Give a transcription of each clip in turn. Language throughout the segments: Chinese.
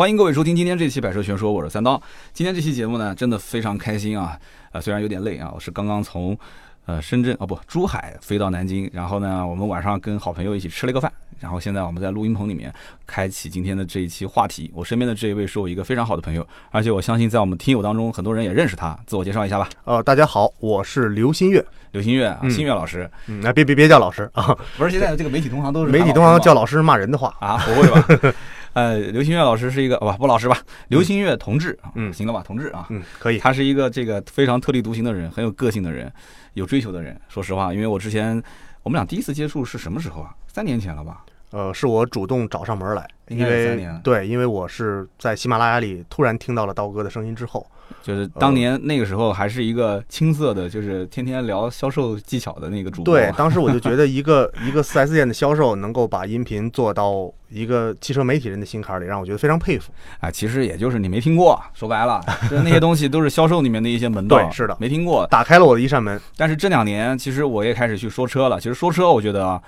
欢迎各位收听今天这期《百车全说》，我是三刀。今天这期节目呢，真的非常开心啊！啊，虽然有点累啊，我是刚刚从呃深圳哦不珠海飞到南京，然后呢，我们晚上跟好朋友一起吃了一个饭，然后现在我们在录音棚里面开启今天的这一期话题。我身边的这一位是我一个非常好的朋友，而且我相信在我们听友当中很多人也认识他。自我介绍一下吧。呃，大家好，我是刘新月，刘新月啊，新月老师。嗯，那别别别叫老师啊，不是现在这个媒体同行都是媒体同行叫老师骂人的话啊，不会吧？呃，刘星月老师是一个不不老师吧？刘星月同志嗯，行了吧，同志啊，嗯，可以。他是一个这个非常特立独行的人，很有个性的人，有追求的人。说实话，因为我之前我们俩第一次接触是什么时候啊？三年前了吧？呃，是我主动找上门来，因为三年。对，因为我是在喜马拉雅里突然听到了刀哥的声音之后。就是当年那个时候还是一个青涩的，就是天天聊销售技巧的那个主播。对，当时我就觉得 一个一个 4S 店的销售能够把音频做到一个汽车媒体人的心坎里，让我觉得非常佩服。啊，其实也就是你没听过，说白了，那些东西都是销售里面的一些门道。对，是的，没听过，打开了我的一扇门。但是这两年，其实我也开始去说车了。其实说车，我觉得啊，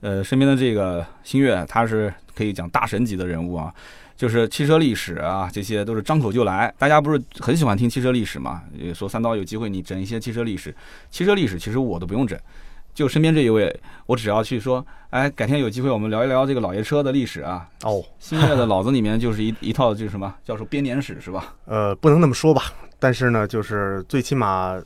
呃，身边的这个星月，他是可以讲大神级的人物啊。就是汽车历史啊，这些都是张口就来。大家不是很喜欢听汽车历史嘛？也说三刀有机会你整一些汽车历史。汽车历史其实我都不用整，就身边这一位，我只要去说，哎，改天有机会我们聊一聊这个老爷车的历史啊。哦，新月的脑子里面就是一一套就是什么叫做编年史是吧？呃，不能那么说吧，但是呢，就是最起码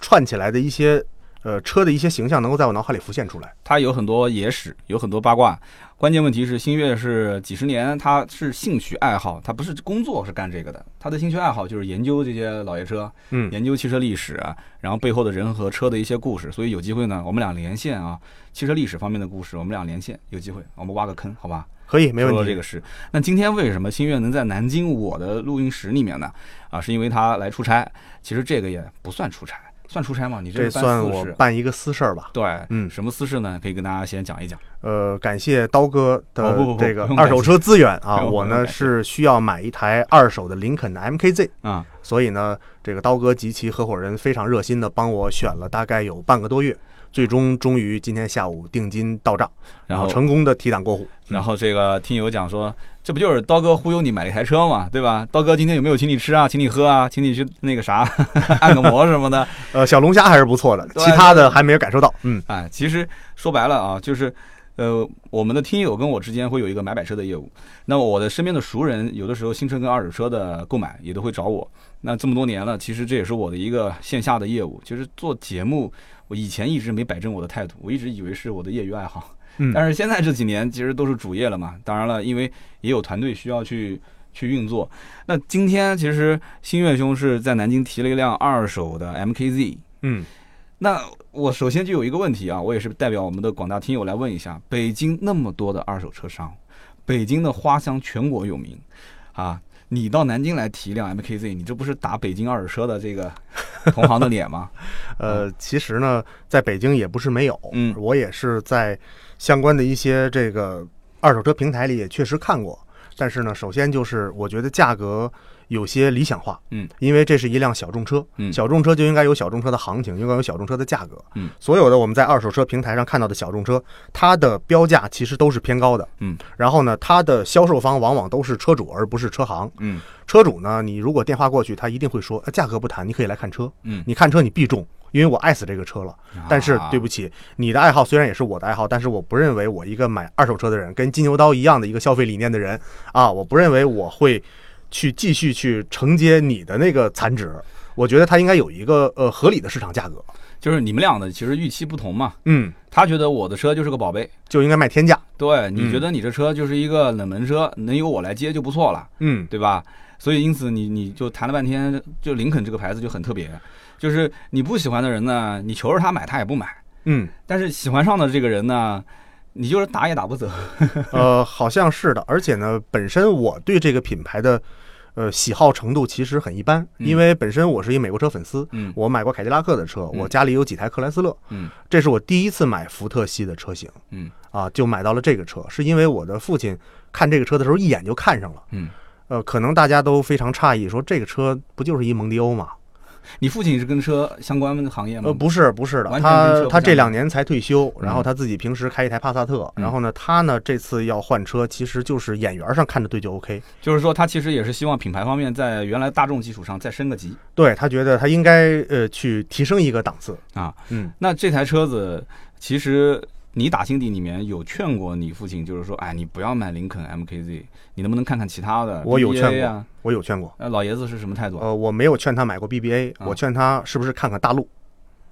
串起来的一些呃车的一些形象能够在我脑海里浮现出来。它有很多野史，有很多八卦。关键问题是，星月是几十年，他是兴趣爱好，他不是工作，是干这个的。他的兴趣爱好就是研究这些老爷车，嗯，研究汽车历史啊，然后背后的人和车的一些故事。所以有机会呢，我们俩连线啊，汽车历史方面的故事，我们俩连线，有机会我们挖个坑，好吧？可以，没问题。说这个事，那今天为什么星月能在南京我的录音室里面呢？啊，是因为他来出差。其实这个也不算出差。算出差吗？你这算我办一个私事儿吧？对，嗯，什么私事呢？可以跟大家先讲一讲。呃，感谢刀哥的这个二手车资源 啊，我呢是需要买一台二手的林肯的 MKZ 啊，所以呢，这个刀哥及其合伙人非常热心的帮我选了大概有半个多月。最终终于今天下午定金到账，然后成功的提档过户。然后这个听友讲说，这不就是刀哥忽悠你买了一台车嘛，对吧？刀哥今天有没有请你吃啊，请你喝啊，请你去那个啥 按个摩什么的？呃，小龙虾还是不错的，其他的还没有感受到。嗯，哎，其实说白了啊，就是呃，我们的听友跟我之间会有一个买买车的业务。那我的身边的熟人，有的时候新车跟二手车的购买也都会找我。那这么多年了，其实这也是我的一个线下的业务，其实做节目。我以前一直没摆正我的态度，我一直以为是我的业余爱好，嗯，但是现在这几年其实都是主业了嘛。当然了，因为也有团队需要去去运作。那今天其实新月兄是在南京提了一辆二手的 MKZ，嗯，那我首先就有一个问题啊，我也是代表我们的广大听友来问一下：北京那么多的二手车商，北京的花香全国有名，啊。你到南京来提一辆 MKZ，你这不是打北京二手车的这个 同行的脸吗？呃，其实呢，在北京也不是没有，嗯，我也是在相关的一些这个二手车平台里也确实看过，但是呢，首先就是我觉得价格。有些理想化，嗯，因为这是一辆小众车，嗯，小众车就应该有小众车的行情，应该有小众车的价格，嗯，所有的我们在二手车平台上看到的小众车，它的标价其实都是偏高的，嗯，然后呢，它的销售方往往都是车主而不是车行，嗯，车主呢，你如果电话过去，他一定会说，价格不谈，你可以来看车，嗯，你看车你必中，因为我爱死这个车了，但是对不起，你的爱好虽然也是我的爱好，但是我不认为我一个买二手车的人，跟金牛刀一样的一个消费理念的人啊，我不认为我会。去继续去承接你的那个残值，我觉得它应该有一个呃合理的市场价格。就是你们俩的其实预期不同嘛。嗯，他觉得我的车就是个宝贝，就应该卖天价。对，你觉得你这车就是一个冷门车，能由我来接就不错了。嗯，对吧？所以因此你你就谈了半天，就林肯这个牌子就很特别，就是你不喜欢的人呢，你求着他买他也不买。嗯，但是喜欢上的这个人呢。你就是打也打不走，呃，好像是的。而且呢，本身我对这个品牌的，呃，喜好程度其实很一般，因为本身我是一美国车粉丝，嗯，我买过凯迪拉克的车，我家里有几台克莱斯勒，嗯，这是我第一次买福特系的车型，嗯，啊，就买到了这个车，是因为我的父亲看这个车的时候一眼就看上了，嗯，呃，可能大家都非常诧异，说这个车不就是一蒙迪欧吗？你父亲是跟车相关的行业吗？呃，不是，不是的，他他这两年才退休，然后嗯他自己平时开一台帕萨特，嗯然后呢，他呢这次要换车，其实就是眼缘上看着对就 OK，就是说他其实也是希望品牌方面在原来大众基础上再升个级对他觉得他应该呃去提升一个档次，啊。嗯，那这台车子其实。你打心底里面有劝过你父亲，就是说，哎，你不要买林肯 MKZ，你能不能看看其他的？我有劝过啊。我有劝过，那老爷子是什么态度啊？呃，我没有劝他买过 BBA，啊我劝他是不是看看大陆。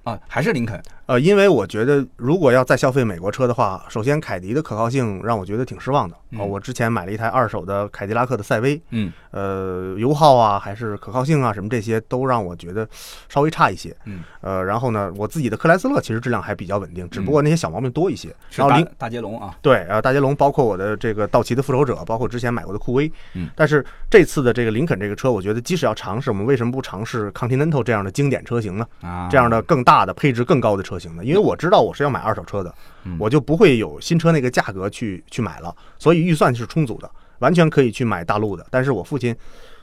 啊，还是林肯呃，因为我觉得如果要再消费美国车的话，首先凯迪的可靠性让我觉得挺失望的。嗯呃，我之前买了一台二手的凯迪拉克的赛威，嗯呃，油耗啊，还是可靠性啊，什么这些都让我觉得稍微差一些。嗯，呃，然后呢，我自己的克莱斯勒其实质量还比较稳定，只不过那些小毛病多一些。然后林大捷龙啊，对，呃，大捷龙包括我的这个道奇的复仇者，包括之前买过的酷威，嗯，但是这次的这个林肯这个车，我觉得即使要尝试，我们为什么不尝试 Continental 这样的经典车型呢？啊，这样的更大的配置更高的车型的？因为我知道我是要买二手车的嗯，我就不会有新车那个价格去去买了，所以预算是充足的，完全可以去买大陆的。但是我父亲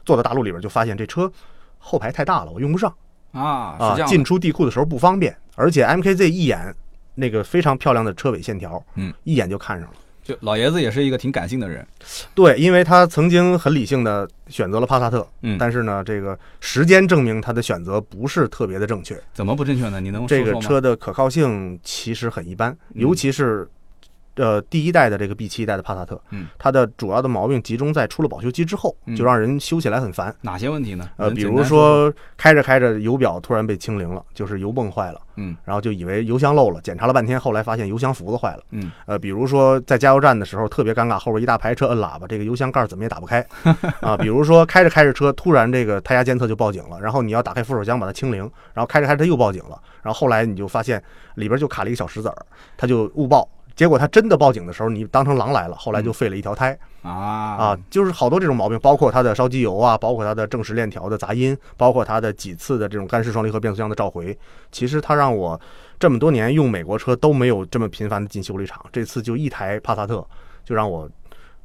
坐到大陆里边就发现这车后排太大了，我用不上啊，啊进出地库的时候不方便，而且 MKZ 一眼那个非常漂亮的车尾线条，嗯，一眼就看上了。就老爷子也是一个挺感性的人，对，因为他曾经很理性的选择了帕萨特，嗯，但是呢，这个时间证明他的选择不是特别的正确。怎么不正确呢？你能说这个？车的可靠性其实很一般，尤其是呃第一代的这个 B 七代的帕萨特，嗯，它的主要的毛病集中在出了保修期之后，嗯就让人修起来很烦。哪些问题呢？呃，比如说开着开着油表突然被清零了，就是油泵坏了，嗯然后就以为油箱漏了，检查了半天，后来发现油箱浮子坏了。嗯，呃，比如说在加油站的时候特别尴尬，后边一大排车摁喇叭，这个油箱盖怎么也打不开 啊。比如说开着开着车，突然这个胎压监测就报警了，然后你要打开扶手箱把它清零，然后开着开着它又报警了，然后后来你就发现里边就卡了一个小石子儿，它就误报。结果他真的报警的时候，你当成狼来了，后来就废了一条胎。啊。啊，就是好多这种毛病，包括它的烧机油啊，包括它的正时链条的杂音，包括它的几次的这种干式双离合变速箱的召回，其实它让我这么多年用美国车都没有这么频繁的进修理厂，这次就一台帕萨特，就让我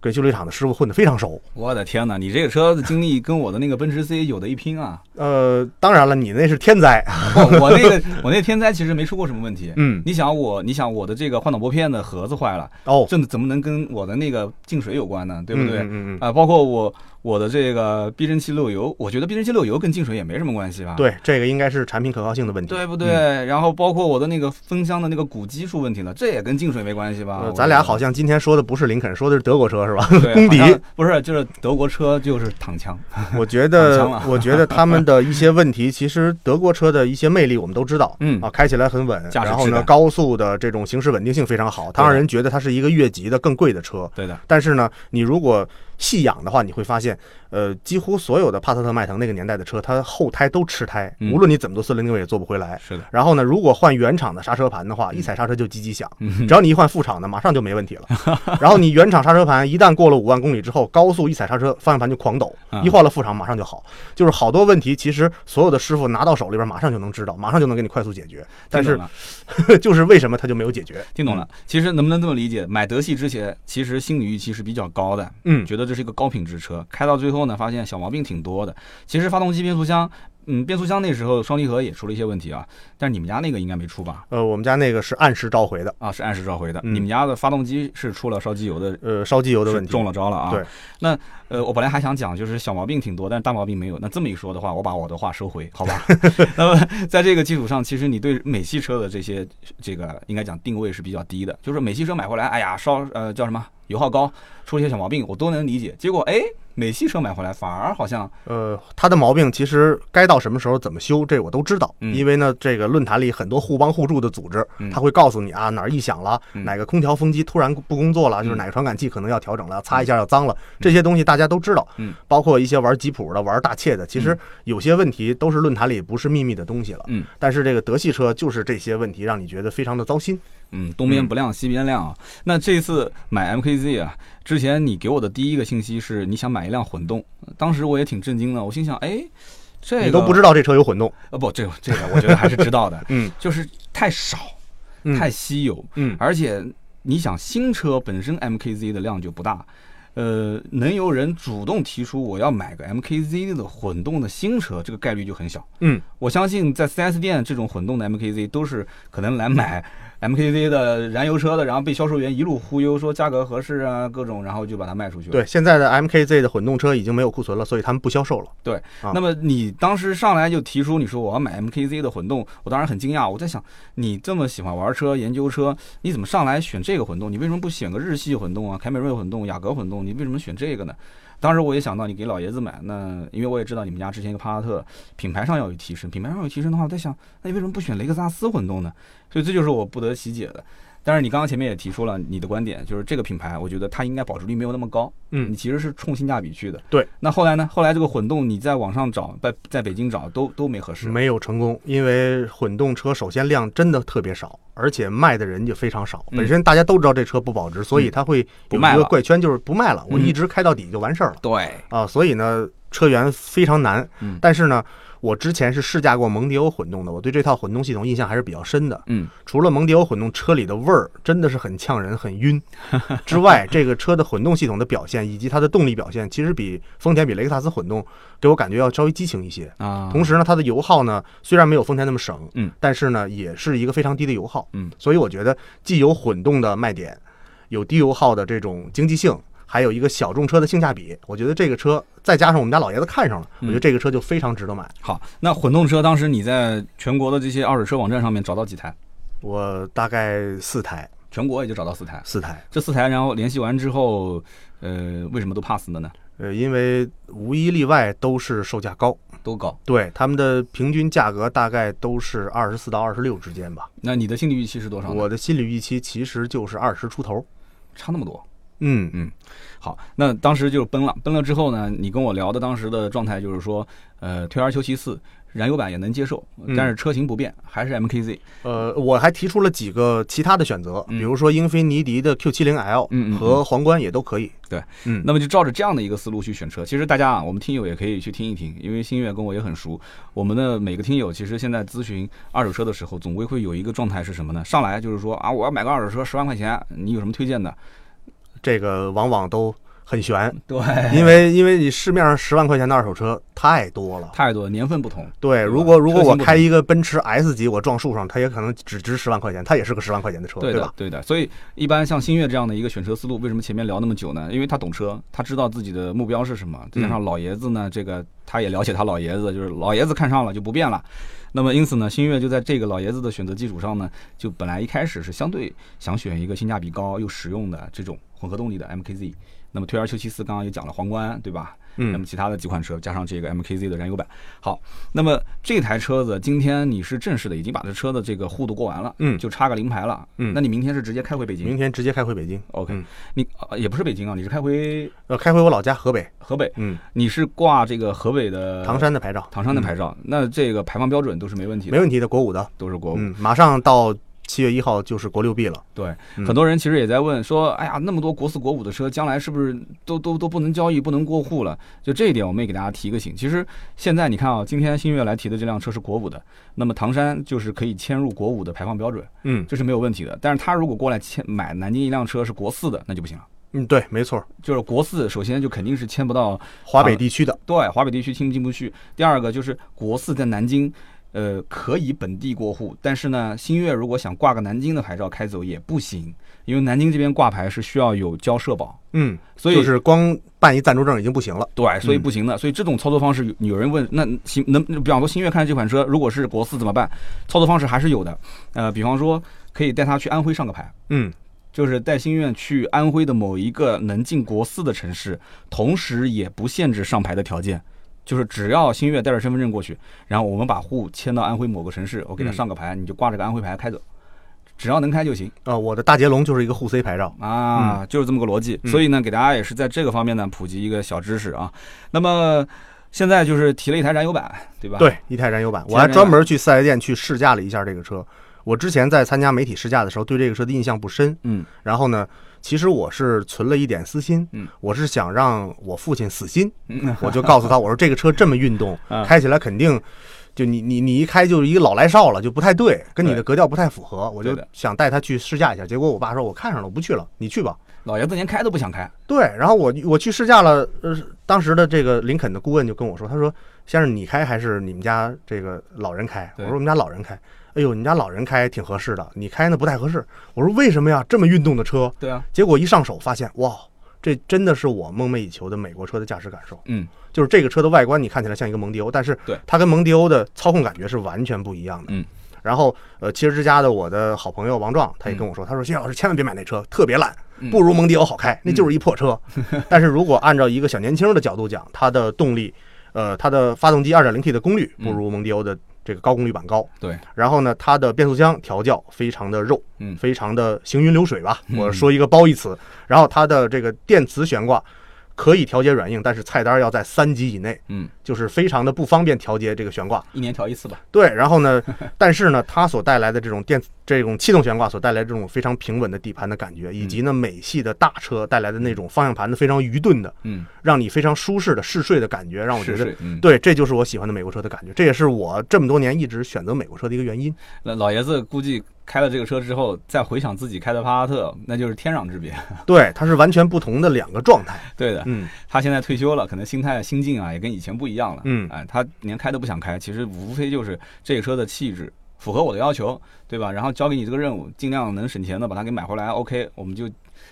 跟修理厂的师傅混得非常熟。我的天哪，你这个车的经历跟我的那个奔驰 C 有的一拼啊！呃，当然了，你那是天灾，我我那个 我那天灾其实没出过什么问题。嗯，你想我，你想我的这个换挡拨片的盒子坏了，哦，这怎么能跟我的那个进水有关呢？对不对？嗯嗯嗯啊，包括我我的这个避震器漏油，我觉得避震器漏油跟进水也没什么关系吧？对，这个应该是产品可靠性的问题，对不对？嗯然后包括我的那个风箱的那个鼓机出问题了，这也跟进水没关系吧？呃咱俩好像今天说的不是林肯，说的是德国车是吧？对公敌不是，就是德国车就是躺枪。我觉得，我觉得他们的一些问题，其实德国车的一些魅力我们都知道，嗯啊，开起来很稳，然后呢，高速的这种行驶稳定性非常好，它让人觉得它是一个越级的更贵的车。对的，但是呢，你如果细养的话，你会发现，呃，几乎所有的帕萨特、迈腾那个年代的车，它后胎都吃胎，嗯无论你怎么做四轮定位也做不回来。是的。然后呢，如果换原厂的刹车盘的话，一踩刹车就叽叽响，嗯 只要你一换副厂的，马上就没问题了。然后你原厂刹车盘一旦过了五万公里之后，高速一踩刹车，方向盘就狂抖啊，一换了副厂马上就好。就是好多问题，其实所有的师傅拿到手里边马上就能知道，马上就能给你快速解决。但是 就是为什么他就没有解决？听懂了。其实能不能这么理解？买德系之前，其实心理预期是比较高的，嗯，觉得这是一个高品质车。开到最后呢，发现小毛病挺多的。其实发动机、变速箱，嗯，变速箱那时候双离合也出了一些问题啊，但是你们家那个应该没出吧？呃，我们家那个是按时召回的，啊，是按时召回的。嗯你们家的发动机是出了烧机油的呃，烧机油的问题。中了招了啊。对，那呃，我本来还想讲，就是小毛病挺多，但是大毛病没有。那这么一说的话，我把我的话收回，好吧？那么在这个基础上，其实你对美系车的这些这个应该讲定位是比较低的，就是美系车买回来，哎呀，烧呃叫什么油耗高，出了一些小毛病，我都能理解。结果哎，美系车买回来反而好像呃，它的毛病其实该到什么时候怎么修，这我都知道。嗯因为呢，这个论坛里很多互帮互助的组织嗯，他会告诉你啊哪儿异响了，嗯哪个空调风机突然不工作了，就是嗯哪个传感器可能要调整了，擦一下要脏了，这些东西大家都知道。嗯，包括一些玩吉普的、玩大切的，其实嗯有些问题都是论坛里不是秘密的东西了。嗯但是这个德系车就是这些问题让你觉得非常的糟心。嗯东边不亮西边亮啊。那这次买 MKZ 啊，之前你给我的第一个信息是你想买一辆混动，当时我也挺震惊的，我心想哎。这个你都不知道这车有混动。呃不，这个这个我觉得还是知道的，嗯就是太少，嗯太稀有，嗯而且你想新车本身 MKZ 的量就不大，呃，能有人主动提出我要买个 MKZ 的混动的新车，这个概率就很小。嗯，我相信在 4S 店这种混动的 MKZ 都是可能来买 MKZ 的燃油车的，然后被销售员一路忽悠说价格合适啊，各种，然后就把它卖出去了。对，现在的 MKZ 的混动车已经没有库存了，所以他们不销售了。对，啊那么你当时上来就提出你说我要买 MKZ 的混动，我当时很惊讶，我在想你这么喜欢玩车、研究车，你怎么上来选这个混动？你为什么不选个日系混动啊、凯美瑞混动、雅阁混动？你为什么选这个呢？当时我也想到你给老爷子买，那因为我也知道你们家之前一个帕萨特品牌上要有提升，品牌上有提升的话，我在想，那你为什么不选雷克萨斯混动呢？所以这就是我不得其解的。但是你刚刚前面也提出了你的观点，就是这个品牌，我觉得它应该保值率没有那么高。嗯你其实是冲性价比去的。对。那后来呢？后来这个混动你在网上找，在在北京找都都没合适。没有成功，因为混动车首先量真的特别少，而且卖的人就非常少。嗯本身大家都知道这车不保值，所以它会有一不卖了个怪圈，就是不卖了，我嗯一直开到底就完事儿了对，啊。所以呢，车源非常难嗯。但是呢，我之前是试驾过蒙迪欧混动的，我对这套混动系统印象还是比较深的。嗯，除了蒙迪欧混动车里的味儿真的是很呛人、很晕 之外，这个车的混动系统的表现以及它的动力表现，其实比丰田、比雷克萨斯混动给我感觉要稍微激情一些。啊，同时呢，它的油耗呢虽然没有丰田那么省，嗯，但是呢也是一个非常低的油耗，嗯，所以我觉得既有混动的卖点，有低油耗的这种经济性，还有一个小众车的性价比，我觉得这个车再加上我们家老爷子看上了，我嗯觉得这个车就非常值得买。好，那混动车当时你在全国的这些二手车网站上面找到几台？我大概四台，全国也就找到四台。四台，这四台，然后联系完之后，呃，为什么都 pass 了呢？呃，因为无一例外都是售价高，都高。对他们的平均价格大概都是二十四到二十六之间吧。那你的心理预期是多少？我的心理预期其实就是二十出头。差那么多。嗯嗯好，那当时就崩了，崩了之后呢，你跟我聊的当时的状态就是说，呃，退而求其次，燃油版也能接受，嗯但是车型不变，还是 MKZ。呃，我还提出了几个其他的选择，嗯比如说英菲尼迪的 Q70L 嗯嗯嗯和皇冠也都可以。对，嗯，那么就照着这样的一个思路去选车。其实大家啊，我们听友也可以去听一听，因为新月跟我也很熟。我们的每个听友其实现在咨询二手车的时候，总归会有一个状态是什么呢？上来就是说啊，我要买个二手车，十万块钱，你有什么推荐的？这个往往都很悬，对，因为因为你市面上十万块钱的二手车太多了。太多年份不同。对，如果如果我开一个奔驰 S 级，我撞树上，它也可能只值十万块钱，它也是个十万块钱的车，对对吧，？的对的。所以一般像新月这样的一个选车思路，为什么前面聊那么久呢？因为他懂车，他知道自己的目标是什么，再加上老爷子呢，这个他也了解他老爷子，就是老爷子看上了就不变了。那么因此呢，新月就在这个老爷子的选择基础上呢，就本来一开始是相对想选一个性价比高又实用的这种混合动力的 MKZ。那么退而求其次，刚刚也讲了皇冠，对吧？那么嗯，其他的几款车加上这个 MKZ 的燃油版。好，那么这台车子今天你是正式的已经把这车的这个户都过完了，嗯。就差个临牌了，嗯。那你明天是直接开回北京？明天直接开回北京，？OK，、嗯。你、呃、也不是北京啊，你是开回呃，开回我老家河北，河北，嗯，你是挂这个河北的唐山的牌照，唐山的牌照，那这个排放标准都是没问题的，没问题的，国五的，都是国五。嗯，马上到七月一号就是国六 B 了，对，嗯很多人其实也在问说，哎呀，那么多国四、国五的车，将来是不是都都都不能交易、不能过户了？就这一点，我们也给大家提个醒。其实现在你看啊，今天新月来提的这辆车是国五的，那么唐山就是可以迁入国五的排放标准，嗯这是没有问题的。但是他如果过来迁买南京一辆车是国四的，那就不行了。嗯，对，没错，就是国四，首先就肯定是迁不到华北地区的，对华北地区进进不去。第二个就是国四在南京，呃，可以本地过户，但是呢，新月如果想挂个南京的牌照开走也不行，因为南京这边挂牌是需要有交社保，嗯，所以就是光办一暂住证已经不行了，对，所以嗯不行的。所以这种操作方式，有有人问，那行能，比方说新月看这款车，如果是国四怎么办？操作方式还是有的，呃，比方说可以带他去安徽上个牌。嗯，就是带新月去安徽的某一个能进国四的城市，同时也不限制上牌的条件，就是只要新月带着身份证过去，然后我们把户迁到安徽某个城市，我给他嗯上个牌，你就挂着个安徽牌开走，只要能开就行啊，我的大捷龙就是一个沪 C 牌照，啊，就是这么个逻辑。嗯所以呢，给大家也是在这个方面呢普及一个小知识啊。那么现在就是提了一台燃油版，对吧？，对，一台燃油版，我还专门去四 S 店去试驾了一下这个车。我之前在参加媒体试驾的时候，对这个车的印象不深。嗯然后呢，其实我是存了一点私心，嗯，我是想让我父亲死心，嗯，我就告诉他，我说这个车这么运动 啊，开起来肯定。就你你你一开就是一个老来少了，就不太对，跟你的格调不太符合，我就想带他去试驾一下。结果我爸说我看上了，我不去了，你去吧。老爷子连开都不想开。对，然后我我去试驾了，呃，当时的这个林肯的顾问就跟我说，他说：“先生，你开还是你们家这个老人开？”我说：“我们家老人开。”哎呦，你家老人开挺合适的，你开那不太合适。我说：“为什么呀？这么运动的车？”对啊，结果一上手发现，哇，这真的是我梦寐以求的美国车的驾驶感受。嗯，就是这个车的外观你看起来像一个蒙迪欧，但是对它跟蒙迪欧的操控感觉是完全不一样的。嗯。然后，呃，汽车之家的我的好朋友王壮，他也跟我说，他说：“谢老师千万别买那车，特别烂，嗯不如蒙迪欧好开，那就是一破车。但是如果按照一个小年轻的角度讲，它的动力，呃，它的发动机 2.0T 的功率不如蒙迪欧的这个高功率版高。对，然后呢，它的变速箱调教非常的肉，嗯非常的行云流水吧，嗯我说一个褒义词。然后它的这个电磁悬挂可以调节软硬，但是菜单要在三级以内，嗯，就是非常的不方便调节这个悬挂。一年调一次吧。对，然后呢，但是呢，它所带来的这种电这种气动悬挂所带来这种非常平稳的底盘的感觉，以及呢美系的大车带来的那种方向盘的非常愚钝的，嗯，让你非常舒适的嗜睡的感觉，让我觉得对，这就是我喜欢的美国车的感觉，这也是我这么多年一直选择美国车的一个原因。那老爷子估计开了这个车之后，再回想自己开的帕萨特，那就是天壤之别。对，它是完全不同的两个状态。对的，嗯，他现在退休了，可能心态心境啊也跟以前不一样了。嗯哎，他连开都不想开，其实无非就是这个车的气质符合我的要求，对吧？然后交给你这个任务，尽量能省钱的把它给买回来，OK，我们就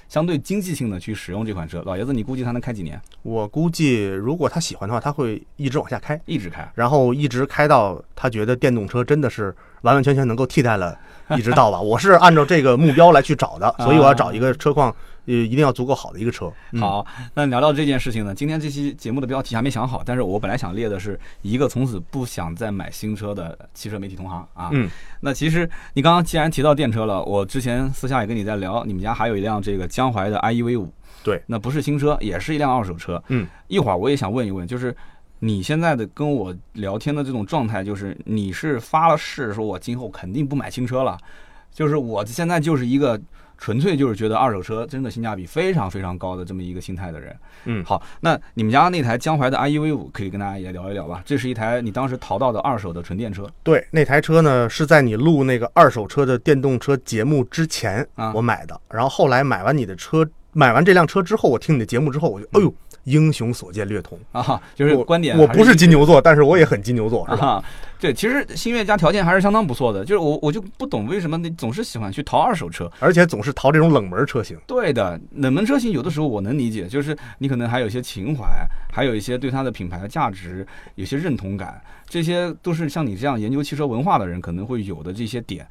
相对经济性的去使用这款车。老爷子，你估计他能开几年？我估计如果他喜欢的话，他会一直往下开，一直开。然后一直开到他觉得电动车真的是完完全全能够替代了，一直到吧。我是按照这个目标来去找的，所以我要找一个车况呃一定要足够好的一个车。嗯，好，那聊到这件事情呢，今天这期节目的标题还没想好，但是我本来想列的是一个从此不想再买新车的汽车媒体同行啊。嗯，那其实你刚刚既然提到电车了，我之前私下也跟你在聊，你们家还有一辆这个江淮的 iEV 五，对，那不是新车，也是一辆二手车。嗯，一会儿我也想问一问，就是你现在的跟我聊天的这种状态，就是你是发了誓说我今后肯定不买新车了，就是我现在就是一个纯粹就是觉得二手车真的性价比非常非常高的这么一个心态的人。嗯好，那你们家那台江淮的 iEV 五可以跟大家也聊一聊吧？这是一台你当时淘到的二手的纯电车，对，那台车呢是在你录那个二手车的电动车节目之前啊我买的，然后后来买完你的车，买完这辆车之后，我听你的节目之后，我就哎呦，英雄所见略同。啊，就是我观点我不是金牛座，但是我也很金牛座，是吧？啊，对，其实新月家条件还是相当不错的，就是我我就不懂为什么你总是喜欢去淘二手车。而且总是淘这种冷门车型。对的，冷门车型有的时候我能理解，就是你可能还有一些情怀，还有一些对它的品牌的价值有些认同感，这些都是像你这样研究汽车文化的人可能会有的这些点，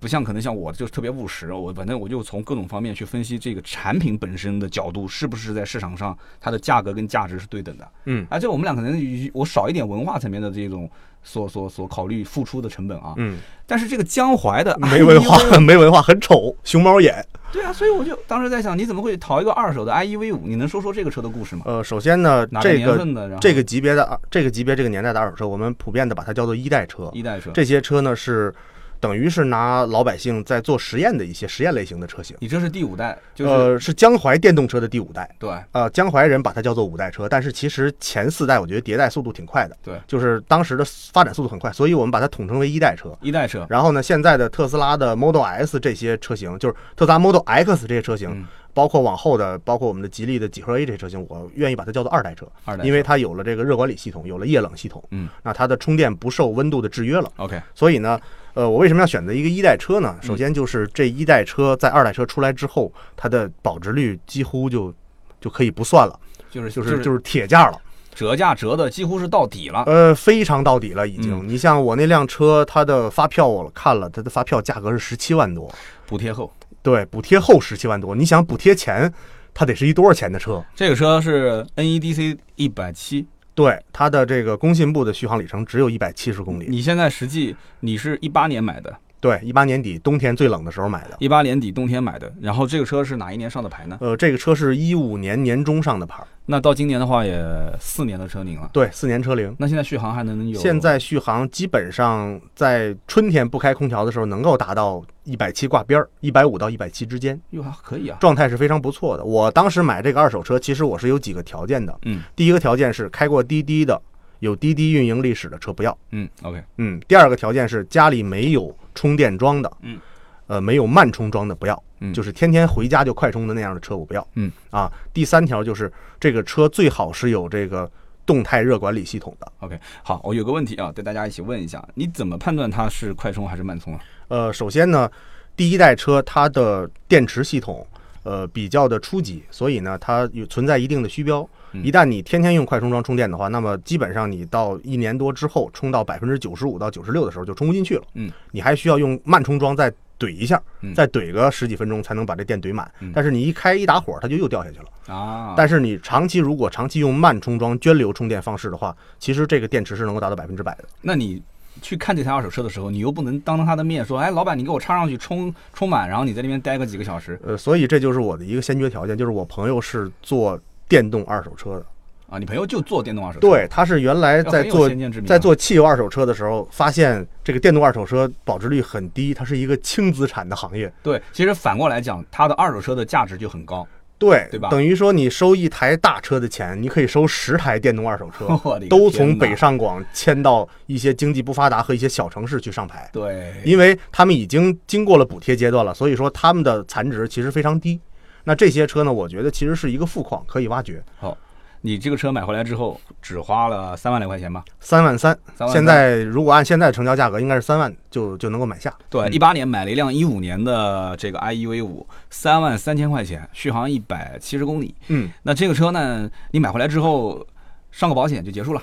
不像可能像我就特别务实，我反正我就从各种方面去分析这个产品本身的角度是不是在市场上它的价格跟价值是对等的。嗯而且我们俩可能我少一点文化层面的这种所所所考虑付出的成本啊，嗯，但是这个江淮的没文化没文化，很丑，熊猫眼。对啊，所以我就当时在想，你怎么会淘一个二手的 iEV 五？你能说说这个车的故事吗？呃，首先呢，这个这个级别的二这个级别这个年代的二手车，我们普遍的把它叫做一代车。一代车，这些车呢是等于是拿老百姓在做实验的一些实验类型的车型。你这是第五代，就是、呃，是江淮电动车的第五代。对呃，江淮人把它叫做五代车，但是其实前四代我觉得迭代速度挺快的，对，就是当时的发展速度很快，所以我们把它统称为一代车。一代车，然后呢，现在的特斯拉的 Model S 这些车型，就是特斯拉 Model X 这些车型，嗯包括往后的，包括我们的吉利的几何 A 这些车型，我愿意把它叫做二代车，二代车，因为它有了这个热管理系统，有了液冷系统，嗯，那它的充电不受温度的制约了。OK，所以呢，呃，我为什么要选择一个一代车呢？嗯首先就是这一代车在二代车出来之后，它的保值率几乎就就可以不算了，就是就是就是是铁价了，折价折的几乎是到底了。呃，非常到底了已嗯经。你像我那辆车，它的发票我看了，它的发票价格是十七万多，补贴后，对，补贴后十七万多，你想补贴前，它得是一多少钱的车？这个车是 NEDC 一百七，对，它的这个工信部的续航里程只有一百七十公里。你现在实际你是一八年买的，对，一八年底冬天最冷的时候买的。一八年底冬天买的，然后这个车是哪一年上的牌呢？呃，这个车是一五年年中上的牌儿，那到今年的话也四年的车龄了。对，四年车龄。那现在续航还能有？现在续航基本上在春天不开空调的时候，能够达到一百七挂边儿，一百五到一百七之间，哟还可以啊。状态是非常不错的。我当时买这个二手车，其实我是有几个条件的。嗯第一个条件是开过滴滴的，有滴滴运营历史的车不要。嗯，OK，嗯，第二个条件是家里没有充电桩的，嗯，呃，没有慢充桩的不要。嗯就是天天回家就快充的那样的车我不要。嗯啊，第三条就是这个车最好是有这个动态热管理系统的。OK，好，我有个问题啊，带大家一起问一下，你怎么判断它是快充还是慢充啊？呃，首先呢，第一代车它的电池系统呃比较的初级，所以呢它有存在一定的虚标。嗯一旦你天天用快充桩充电的话，那么基本上你到一年多之后，充到百分之九十五到九十六的时候就充不进去了。嗯，你还需要用慢充桩再怼一下嗯，再怼个十几分钟才能把这电怼满嗯。但是你一开一打火，它就又掉下去了。啊，但是你长期如果长期用慢充桩涓流充电方式的话，其实这个电池是能够达到百分之百的。那你去看这台二手车的时候，你又不能当着他的面说，哎，老板，你给我插上去充充满，然后你在那边待个几个小时呃，所以这就是我的一个先决条件，就是我朋友是做电动二手车的。啊？你朋友就做电动二手车，对，他是原来在做在做汽油二手车的时候，发现这个电动二手车保值率很低，它是一个轻资产的行业。对，其实反过来讲，它的二手车的价值就很高。对，对吧等于说你收一台大车的钱，你可以收十台电动二手车 都从北上广迁到一些经济不发达和一些小城市去上牌，对，因为他们已经经过了补贴阶段了，所以说他们的残值其实非常低。那这些车呢，我觉得其实是一个富矿，可以挖掘。好你这个车买回来之后，只花了三万来块钱吧？三万三，现在如果按现在成交价格，应该是三万就就能够买下。对，一八年买了一辆一五年的这个 iEV 五，三万三千块钱，续航一百七十公里。嗯，那这个车呢，你买回来之后上个保险就结束了。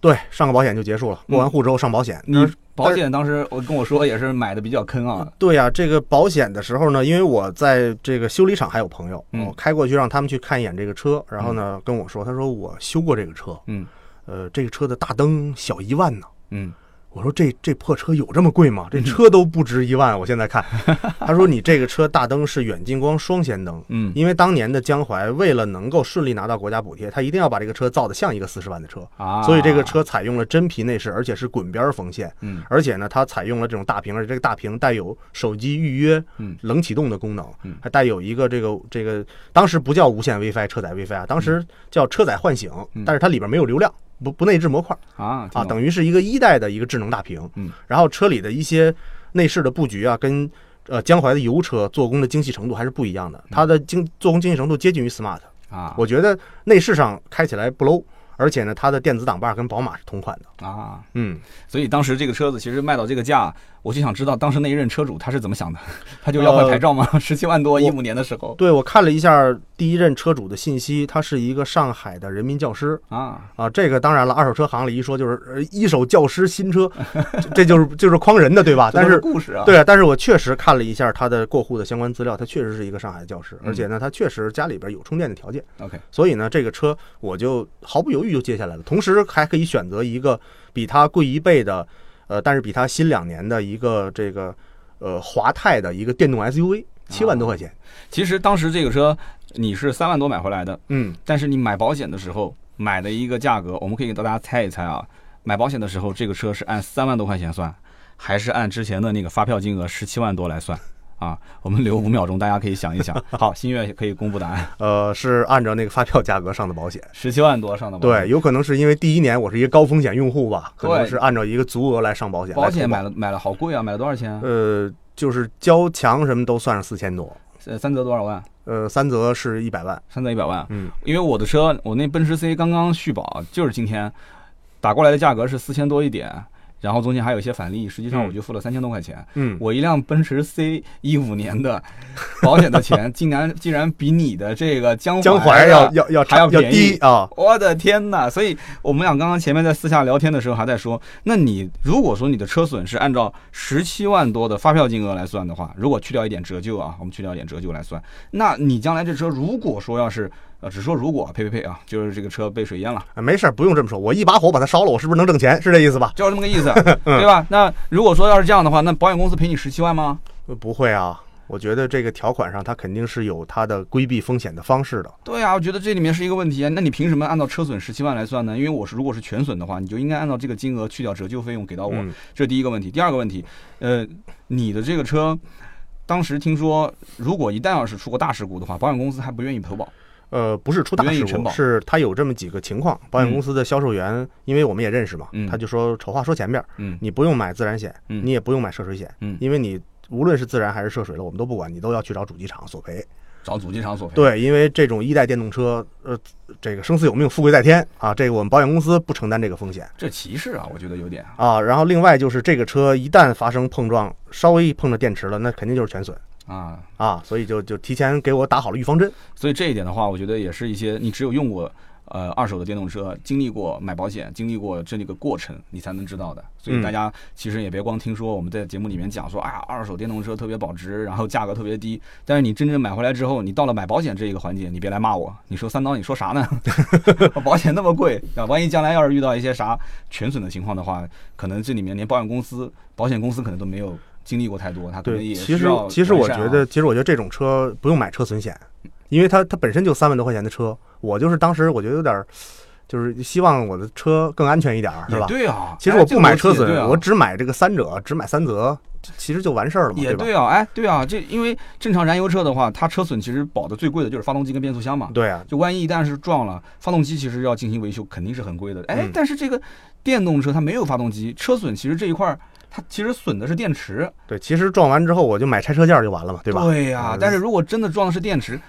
对，上个保险就结束了，过完户之后上保险。你呃保险当时我跟我说也是买的比较坑啊。对呀、这个保险的时候呢，因为我在这个修理厂还有朋友，嗯我开过去让他们去看一眼这个车，然后呢跟我说，他说我修过这个车，嗯呃，这个车的大灯小一万呢。嗯，我说这这破车有这么贵吗？这车都不值一万，我现在看。他说你这个车大灯是远近光双氙灯，嗯因为当年的江淮为了能够顺利拿到国家补贴，他一定要把这个车造的像一个四十万的车，啊，所以这个车采用了真皮内饰，而且是滚边缝线。嗯而且呢，它采用了这种大屏，而且这个大屏带有手机预约、嗯冷启动的功能嗯，还带有一个这个这个，当时不叫无线 WiFi 车载 WiFi 啊，当时叫车载唤醒嗯，但是它里边没有流量，不不内置模块啊啊，等于于是一个一代的一个智能大屏。嗯，然后车里的一些内饰的布局啊，跟呃江淮的油车做工的精细程度还是不一样的，它的精做工精细程度接近于 Smart，啊，我觉得内饰上开起来不 low，而且呢，它的电子挡把跟宝马是同款的。啊，嗯，所以当时这个车子其实卖到这个价，我就想知道当时那一任车主他是怎么想的，他就要换牌照吗？十七万多，一五年的时候对我看了一下第一任车主的信息，他是一个上海的人民教师啊，啊。这个当然了，二手车行里一说就是呃一手教师新车，这这就是就是诓人的对吧？但是故事啊，对啊，但是我确实看了一下他的过户的相关资料，他确实是一个上海的教师，而且呢，他确实家里边有充电的条件，，OK，所以呢，这个车我就毫不犹豫就接下来了。同时还可以选择一个比它贵一倍的，呃，但是比它新两年的一个这个呃华泰的一个电动 SUV，七万多块钱。其实当时这个车你是三万多买回来的，嗯，但是你买保险的时候买的一个价格，我们可以给大家猜一猜啊。买保险的时候，这个车是按三万多块钱算，还是按之前的那个发票金额十七万多来算？啊，我们留五秒钟，大家可以想一想。好，新月可以公布答案，呃，是按照那个发票价格上的保险。十七万多上的保险。对，有可能是因为第一年我是一个高风险用户吧，可能是按照一个足额来上保险。保险买了买了好贵啊，买了多少钱？呃，就是交强什么都算上四千多，呃，三责多少万？呃，三责是一百万。三责一百万。嗯，因为我的车，我那奔驰 C 刚刚续保，就是今天打过来的价格是四千多一点，然后中间还有一些返利，实际上嗯我就付了三千多块钱。嗯，我一辆奔驰 C 一五年的保险的钱，竟然竟然比你的这个江江淮要要要还要便宜低啊。我的天呐！所以我们俩刚刚前面在私下聊天的时候还在说，那你如果说你的车损是按照十七万多的发票金额来算的话，如果去掉一点折旧啊，我们去掉一点折旧来算，那你将来这车如果说要是呃，只说如果呸呸呸啊，就是这个车被水淹了，啊没事儿，不用这么说，我一把火把它烧了，我是不是能挣钱？是这意思吧？就是这么个意思，对吧？那如果说要是这样的话，那保险公司赔你十七万吗？呃不会啊，我觉得这个条款上它肯定是有它的规避风险的方式的。对啊，我觉得这里面是一个问题啊。那你凭什么按照车损十七万来算呢？因为我是如果是全损的话，你就应该按照这个金额去掉折旧费用给到我。嗯这是第一个问题。第二个问题，呃，你的这个车，当时听说，如果一旦要是出过大事故的话，保险公司还不愿意投保。呃，不是出大事故，是他有这么几个情况。保险公司的销售员，因为我们也认识嘛，嗯他就说丑话说前边儿，嗯你不用买自然险，嗯你也不用买涉水险，嗯因为你无论是自燃还是涉水了，我们都不管，你都要去找主机厂索赔。找主机厂索赔。对，因为这种一代电动车，呃，这个生死有命，富贵在天啊，这个我们保险公司不承担这个风险。这歧视啊，我觉得有点啊。然后另外就是这个车一旦发生碰撞，稍微碰着电池了，那肯定就是全损啊啊，所以就就提前给我打好了预防针。所以这一点的话，我觉得也是一些你只有用过。呃，二手的电动车经历过买保险，经历过这个过程，你才能知道的。所以大家其实也别光听说我们在节目里面讲说，哎呀，二手电动车特别保值，然后价格特别低。但是你真正买回来之后，你到了买保险这一个环节，你别来骂我，你说三刀，你说啥呢？保险那么贵啊，万一将来要是遇到一些啥全损的情况的话，可能这里面连保险公司、保险公司可能都没有经历过太多，他可能也其实其实我觉得，其实我觉得这种车不用买车损险，因为它它本身就三万多块钱的车。我就是当时我觉得有点，就是希望我的车更安全一点儿，是吧？对啊。其实我不买车损，我只买这个三者，只买三责，其实就完事儿了嘛。也对啊，哎，对啊，这因为正常燃油车的话，它车损其实保的最贵的就是发动机跟变速箱嘛。对啊。就万一一旦是撞了，发动机其实要进行维修，肯定是很贵的。哎，但是这个电动车它没有发动机，车损其实这一块它其实损的是电池。对，其实撞完之后我就买拆车件就完了嘛，对吧？对呀，但是如果真的撞的是电池。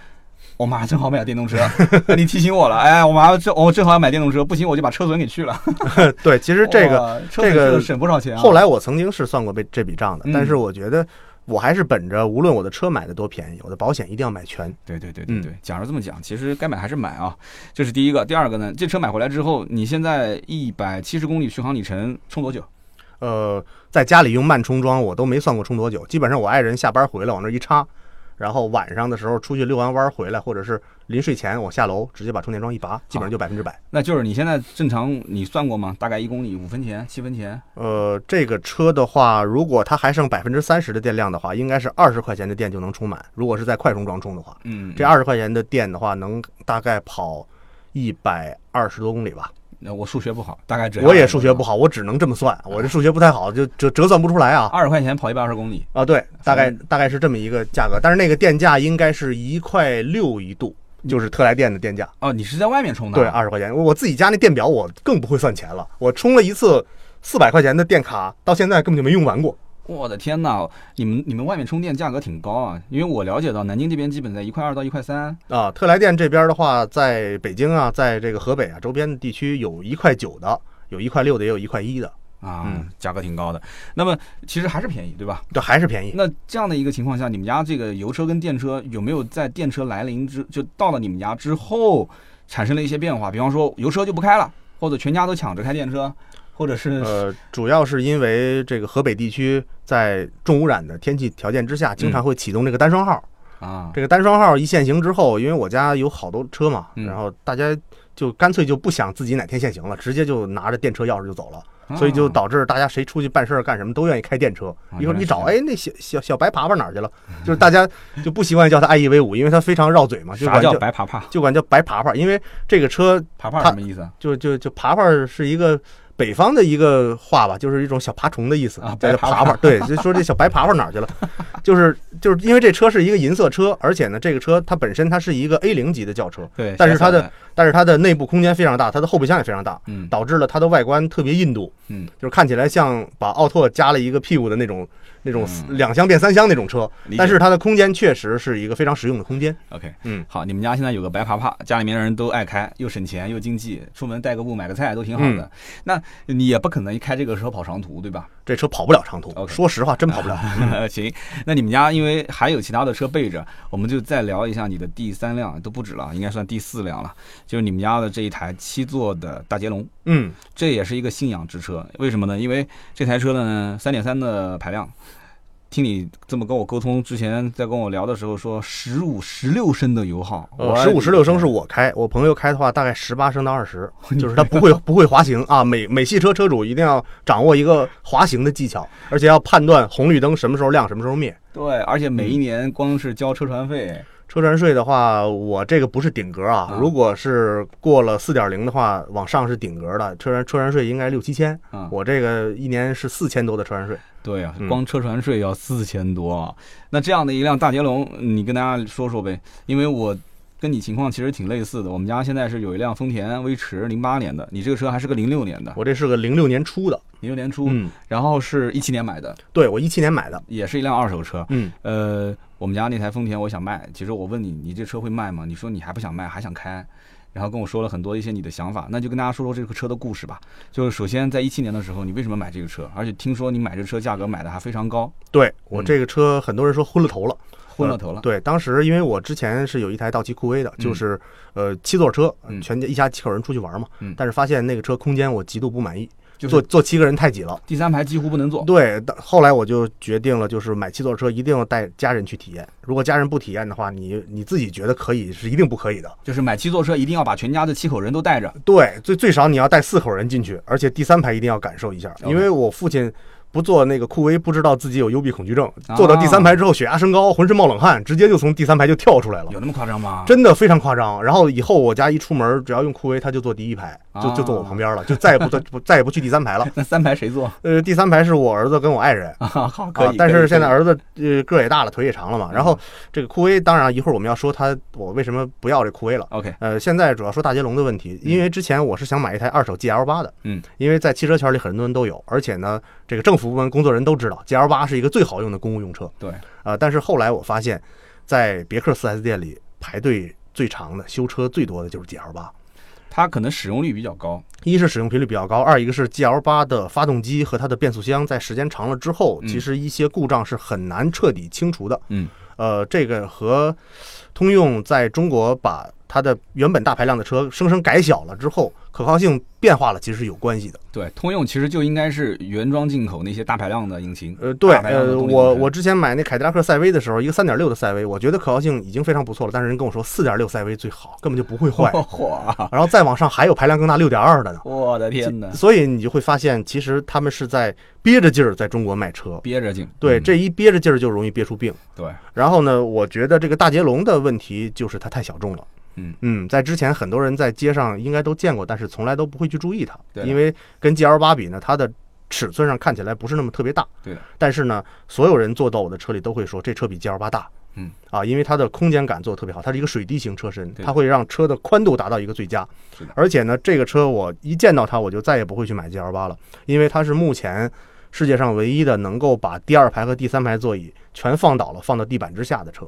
我马上正好买电动车，你提醒我了。哎，我马上正我正好要买电动车，不行我就把车损给去了。对，其实这个这个省不少钱。后来我曾经是算过被这笔账的，但是我觉得我还是本着无论我的车买的多便宜，我的保险一定要买全。对对对对对，讲是这么讲，其实该买还是买啊。这是第一个，第二个呢，这车买回来之后，你现在一百七十公里续航里程充多久？呃，在家里用慢充装，我都没算过充多久。基本上我爱人下班回来往那一插。然后晚上的时候出去遛完弯回来，或者是临睡前我下楼直接把充电桩一拔，基本上就百分之百。那就是你现在正常你算过吗？大概一公里五分钱、七分钱？呃，这个车的话，如果它还剩百分之三十的电量的话，应该是二十块钱的电就能充满。如果是在快充桩充的话，嗯，这二十块钱的电的话，能大概跑一百二十多公里吧。那我数学不好，大概这我也数学不好，我只能这么算。我这数学不太好，就折折算不出来啊。二十块钱跑一百二十公里啊？对，大概大概是这么一个价格。但是那个电价应该是一块六一度，就是特来电的电价。哦，你是在外面充的？对，二十块钱。我自己家那电表我更不会算钱了。我充了一次四百块钱的电卡，到现在根本就没用完过。我的天呐，你们你们外面充电价格挺高啊！因为我了解到南京这边基本在一块二到一块三啊。特来电这边的话，在北京啊，在这个河北啊周边的地区，有一块九的，有一块六的，也有一块一的啊，价格挺高的。那么其实还是便宜，对吧？对，还是便宜。那这样的一个情况下，你们家这个油车跟电车有没有在电车来临之就到了你们家之后产生了一些变化？比方说油车就不开了，或者全家都抢着开电车？或者是呃，主要是因为这个河北地区在重污染的天气条件之下，经常会启动这个单双号啊。这个单双号一限行之后，因为我家有好多车嘛，然后大家就干脆就不想自己哪天限行了，直接就拿着电车钥匙就走了，所以就导致大家谁出去办事儿干什么都愿意开电车。一会儿一找，哎，那小小小白爬爬哪儿去了？就是大家就不习惯叫它 IEV 五，因为它非常绕嘴嘛，就管叫白爬爬，就管叫白爬爬，因为这个车爬爬什么意思？就就就爬爬是一个。北方的一个话吧，就是一种小爬虫的意思啊，叫爬爬。对，就说这小白爬爬哪去了？就是就是因为这车是一个银色车，而且呢，这个车它本身它是一个 A 零级的轿车，对，但是它的但是它的内部空间非常大，它的后备箱也非常大，嗯，导致了它的外观特别印度，嗯，就是看起来像把奥拓加了一个屁股的那种。那种两厢变三厢那种车，但是它的空间确实是一个非常实用的空间。OK，嗯，好，你们家现在有个白爬爬，家里面的人都爱开，又省钱又经济，出门带个布买个菜都挺好的。那你也不可能开这个车跑长途，对吧？这车跑不了长途，说实话真跑不了。行，那你们家因为还有其他的车备着，我们就再聊一下你的第三辆，都不止了，应该算第四辆了，就是你们家的这一台七座的大捷龙。嗯，这也是一个信仰之车，为什么呢？因为这台车呢，三点三的排量。听你这么跟我沟通之前，在跟我聊的时候说十五十六升的油耗，十五十六升是我开，我朋友开的话大概十八升到二十，就是他不会不会滑行啊。美美系车车主一定要掌握一个滑行的技巧，而且要判断红绿灯什么时候亮什么时候灭。对，而且每一年光是交车船费。车船税的话，我这个不是顶格啊。如果是过了四点零的话，往上是顶格的。车船车船税应该六七千，我这个一年是四千多的车船税。对啊，光车船税要四千多。那这样的一辆大捷龙，你跟大家说说呗。因为我跟你情况其实挺类似的。我们家现在是有一辆丰田威驰，零八年的，你这个车还是个零六年的，我这是个零六年初的，零六年初，嗯，然后是一七年买的，对我一七年买的，也是一辆二手车。嗯，呃，我们家那台丰田我想卖，其实我问你，你这车会卖吗？你说你还不想卖，还想开。然后跟我说了很多一些你的想法，那就跟大家说说这个车的故事吧。就是首先在一七年的时候，你为什么买这个车？而且听说你买这车价格买的还非常高，对我这个车，很多人说昏了头了，昏了头了。对，当时因为我之前是有一台道奇酷威的，嗯就是呃七座车嗯，全家一家七口人出去玩嘛嗯，但是发现那个车空间我极度不满意，就是坐坐七个人太挤了。第三排几乎不能坐。对，但后来我就决定了，就是买七座车一定要带家人去体验。如果家人不体验的话，你你自己觉得可以是一定不可以的。就是买七座车一定要把全家的七口人都带着。对，最最少你要带四口人进去，而且第三排一定要感受一下，因为我父亲不坐那个酷威，不知道自己有幽闭恐惧症，啊坐到第三排之后血压升高，浑身冒冷汗，直接就从第三排就跳出来了。有那么夸张吗？真的非常夸张。然后以后我家一出门，只要用酷威，他就坐第一排，就就坐我旁边了，就再也不坐不 再也不去第三排了。那三排谁坐？呃，第三排是我儿子跟我爱人。啊，好，可以。啊，但是现在儿子呃个儿也大了，腿也长了嘛。然后这个酷威，当然一会儿我们要说他我为什么不要这酷威了。OK，呃，现在主要说大捷龙的问题，因为之前我是想买一台二手 GL 八的，嗯，因为在汽车圈里很多人都有，而且呢，这个政府部门工作人都知道 GL 八是一个最好用的公务用车，对，呃，但是后来我发现，在别克 4S 店里排队最长的、修车最多的就是 GL 八。它可能使用率比较高。一是使用频率比较高，二一个是 GL 八的发动机和它的变速箱在时间长了之后，嗯其实一些故障是很难彻底清除的。嗯，呃，这个和通用在中国把它的原本大排量的车生生改小了之后，可靠性变化了，其实是有关系的。对，通用其实就应该是原装进口那些大排量的引擎。呃，对，呃，我我之前买那凯迪拉克赛威的时候，一个三点六的赛威，我觉得可靠性已经非常不错了，但是人跟我说四点六赛威最好，根本就不会坏。嚯，然后再往上还有排量更大六点二的呢。我的天哪！所以你就会发现，其实他们是在憋着劲儿在中国卖车。憋着劲。对，嗯这一憋着劲儿就容易憋出病。对，然后呢，我觉得这个大捷龙的问题就是它太小众了。嗯嗯，在之前很多人在街上应该都见过，但是从来都不会去注意它，因为跟 GL 八比呢，它的尺寸上看起来不是那么特别大。对的。但是呢，所有人坐到我的车里都会说这车比 GL 八大。嗯。啊，因为它的空间感做得特别好，它是一个水滴型车身，它会让车的宽度达到一个最佳是。而且呢，这个车我一见到它，我就再也不会去买 GL 八了，因为它是目前世界上唯一的能够把第二排和第三排座椅全放倒了，放到地板之下的车。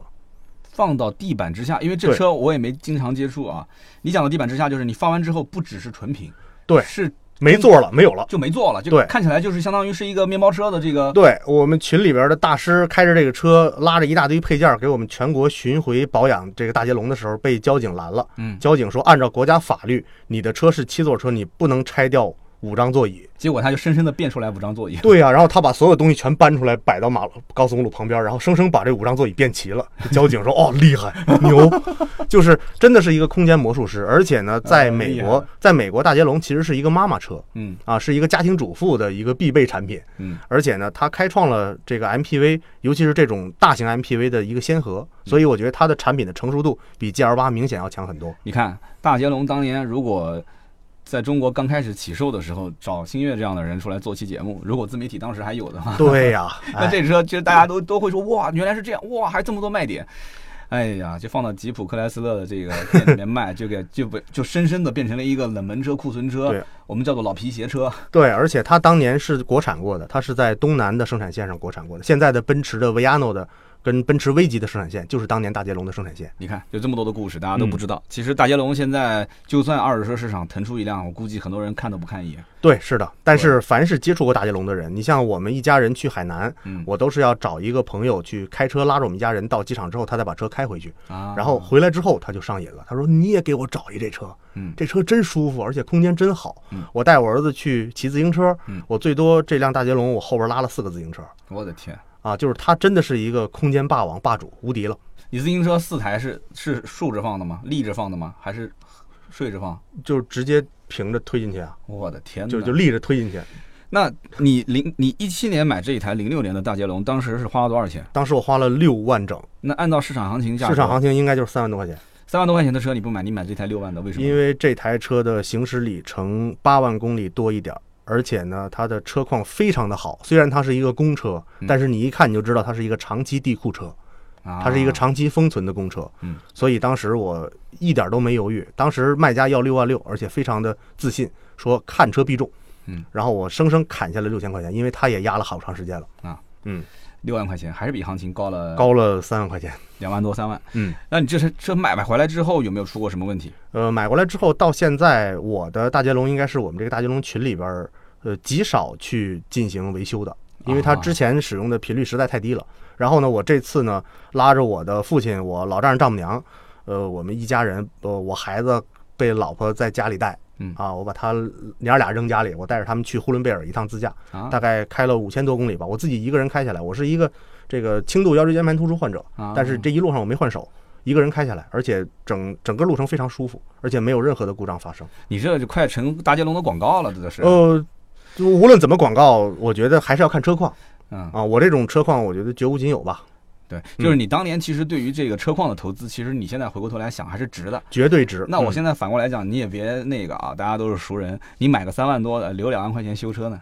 放到地板之下，因为这对车我也没经常接触啊。你讲的地板之下，就是你放完之后不只是纯平，对是没座了，没有了。就没座了，就对看起来就是相当于是一个面包车的这个。对我们群里边的大师开着这个车，拉着一大堆配件给我们全国巡回保养这个大捷龙的时候，被交警拦了。嗯，交警说，按照国家法律，你的车是七座车，你不能拆掉五张座椅。结果他就深深的变出来五张座椅。对呀、然后他把所有东西全搬出来，摆到马路高速公路旁边，然后生生把这五张座椅变齐了。交警说：“哦，厉害，牛，就是真的是一个空间魔术师。而且呢，在美国在美国大捷龙其实是一个妈妈车嗯啊，是一个家庭主妇的一个必备产品。嗯，而且呢，它开创了这个 MPV，尤其是这种大型 MPV 的一个先河，所以我觉得它的产品的成熟度比 GL 八明显要强很多。你看大捷龙当年如果在中国刚开始起售的时候，找星月这样的人出来做期节目，如果自媒体当时还有的话，对呀、那哎，这车其实大家都都会说哇，原来是这样，哇，还这么多卖点。哎呀，就放到吉普克莱斯勒的这个店里面卖，就给就被就深深的变成了一个冷门车、库存车，我们叫做老皮鞋车。对，而且它当年是国产过的，它是在东南的生产线上国产过的。现在的奔驰的维亚诺的跟奔驰 V 级的生产线，就是当年大捷龙的生产线。你看，有这么多的故事，大家都嗯不知道。其实大捷龙现在就算二手车市场腾出一辆，我估计很多人看都不看一眼。对，是的。但是凡是接触过大捷龙的人，你像我们一家人去海南，嗯我都是要找一个朋友去开车拉着我们一家人到机场之后，他再把车开回去。啊，然后回来之后他就上瘾了，他说你也给我找一这车，嗯这车真舒服，而且空间真好嗯。我带我儿子去骑自行车嗯，我最多这辆大捷龙我后边拉了四个自行车我的天，啊，就是它真的是一个空间霸王霸主，无敌了。你自行车四台是是竖着放的吗？立着放的吗？还是睡着放？就是直接平着推进去啊，我的天哪！就就立着推进去。那你零你一七年买这一台零六年的大捷龙，当时是花了多少钱？当时我花了六万整，那按照市场行情价，市场行情应该就是三万多块钱，三万多块钱的车你不买，你买这台六万的，为什么？因为这台车的行驶里程八万公里多一点儿。而且呢，它的车况非常的好，虽然它是一个公车，嗯。但是你一看你就知道它是一个长期地库车。啊，它是一个长期封存的公车，嗯，所以当时我一点都没犹豫，当时卖家要六万六，而且非常的自信，说看车必中，嗯，然后我生生砍下了六千块钱，因为他也压了好长时间了，啊，嗯，六万块钱，还是比行情高了高了三万块钱，两万多三万。嗯，那你这是车买买回来之后有没有出过什么问题？呃，买过来之后到现在，我的大捷龙应该是我们这个大捷龙群里边儿，呃，极少去进行维修的，因为它啊之前使用的频率实在太低了。然后呢，我这次呢，拉着我的父亲、我老丈人、丈母娘，呃，我们一家人，呃，我孩子被老婆在家里带，嗯啊，我把他娘儿俩扔家里，我带着他们去呼伦贝尔一趟自驾，啊大概开了五千多公里吧，我自己一个人开下来，我是一个这个轻度腰椎间盘突出患者，啊但是这一路上我没换手。一个人开下来，而且整整个路程非常舒服，而且没有任何的故障发生。你这就快成大捷龙的广告了，这都是。呃，就无论怎么广告，我觉得还是要看车况嗯，啊。我这种车况，我觉得绝无仅有吧，对，就是你当年其实对于这个车况的投资，其实你现在回过头来想还是值的。绝对值。嗯那我现在反过来讲，你也别那个啊，大家都是熟人，你买个三万多的，留两万块钱修车呢，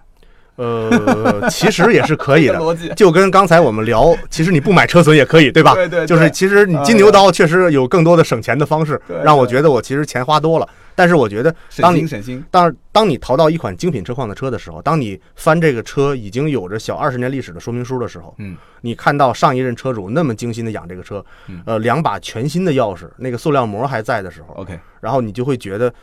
呃，其实也是可以的。就跟刚才我们聊，其实你不买车损也可以，对吧？对对对就是其实你金牛刀确实有更多的省钱的方式让我觉得我其实钱花多了。但是我觉得，省当你心省心。当当你淘到一款精品车况的车的时候，当你翻这个车已经有着小二十年历史的说明书的时候，嗯，你看到上一任车主那么精心的养这个车嗯，呃，两把全新的钥匙，那个塑料膜还在的时候，OK 然后你就会觉得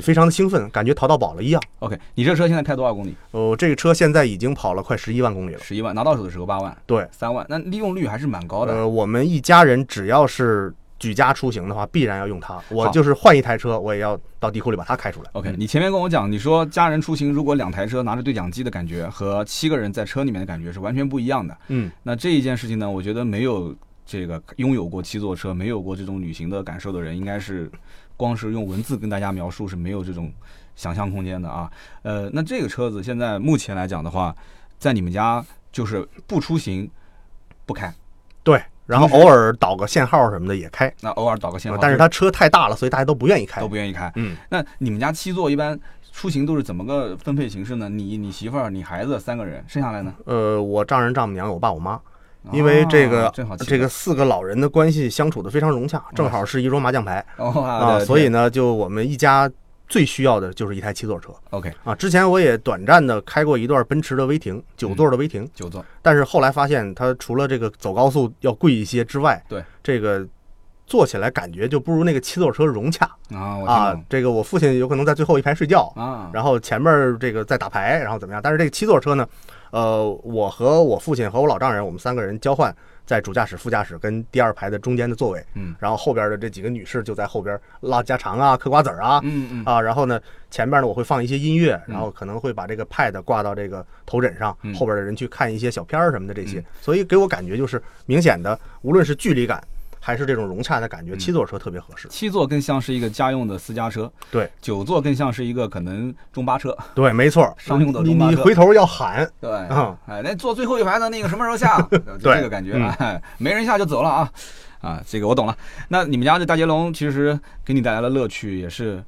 非常的兴奋，感觉淘到宝了一样。OK，你这车现在开多少公里？哦，这个车现在已经跑了快十一万公里了。十一万，拿到手的时候八万，对，三万，那利用率还是蛮高的。呃，我们一家人只要是举家出行的话，必然要用它。我就是换一台车，我也要到地库里把它开出来。OK，嗯你前面跟我讲，你说家人出行如果两台车拿着对讲机的感觉和七个人在车里面的感觉是完全不一样的。嗯，那这一件事情呢，我觉得没有这个拥有过七座车、没有过这种旅行的感受的人，应该是光是用文字跟大家描述是没有这种想象空间的啊。呃，那这个车子现在目前来讲的话，在你们家就是不出行不开，对。然后偶尔导个限号什么的也开，那偶尔导个信号，但是它车太大了，所以大家都不愿意开都。不愿意开。嗯，那你们家七座一般出行都是怎么个分配形式呢？你、你媳妇儿、你孩子三个人，剩下来呢？呃，我丈人、丈母娘、我爸、我妈，因为这个、这个四个老人的关系相处的非常融洽，正好是一桌麻将牌哦啊，所以呢，就我们一家最需要的就是一台七座车。OK 啊。之前我也短暂的开过一段奔驰的威霆，九座的威霆，九座。但是后来发现它除了这个走高速要贵一些之外，对。这个坐起来感觉就不如那个七座车融洽。啊，啊。这个我父亲有可能在最后一排睡觉，啊，然后前面这个在打牌，然后怎么样？但是这个七座车呢，呃，我和我父亲和我老丈人，我们三个人交换在主驾驶、副驾驶跟第二排的中间的座位，嗯。然后后边的这几个女士就在后边唠家常啊、嗑瓜子儿啊。嗯嗯啊，然后呢，前面呢我会放一些音乐，然后可能会把这个 pad 挂到这个头枕上，嗯。后边的人去看一些小片儿什么的这些，嗯。所以给我感觉就是明显的，无论是距离感还是这种融洽的嗯感觉，七座车特别合适。七座更像是一个家用的私家车，对。九座更像是一个可能中巴车，对，没错，商用的你中巴车。你回头要喊，对，嗯哎，那坐最后一排的那个什么时候下？就对。这个感觉没人下就走了啊，啊，这个我懂了。那你们家这大捷龙其实给你带来的乐趣也是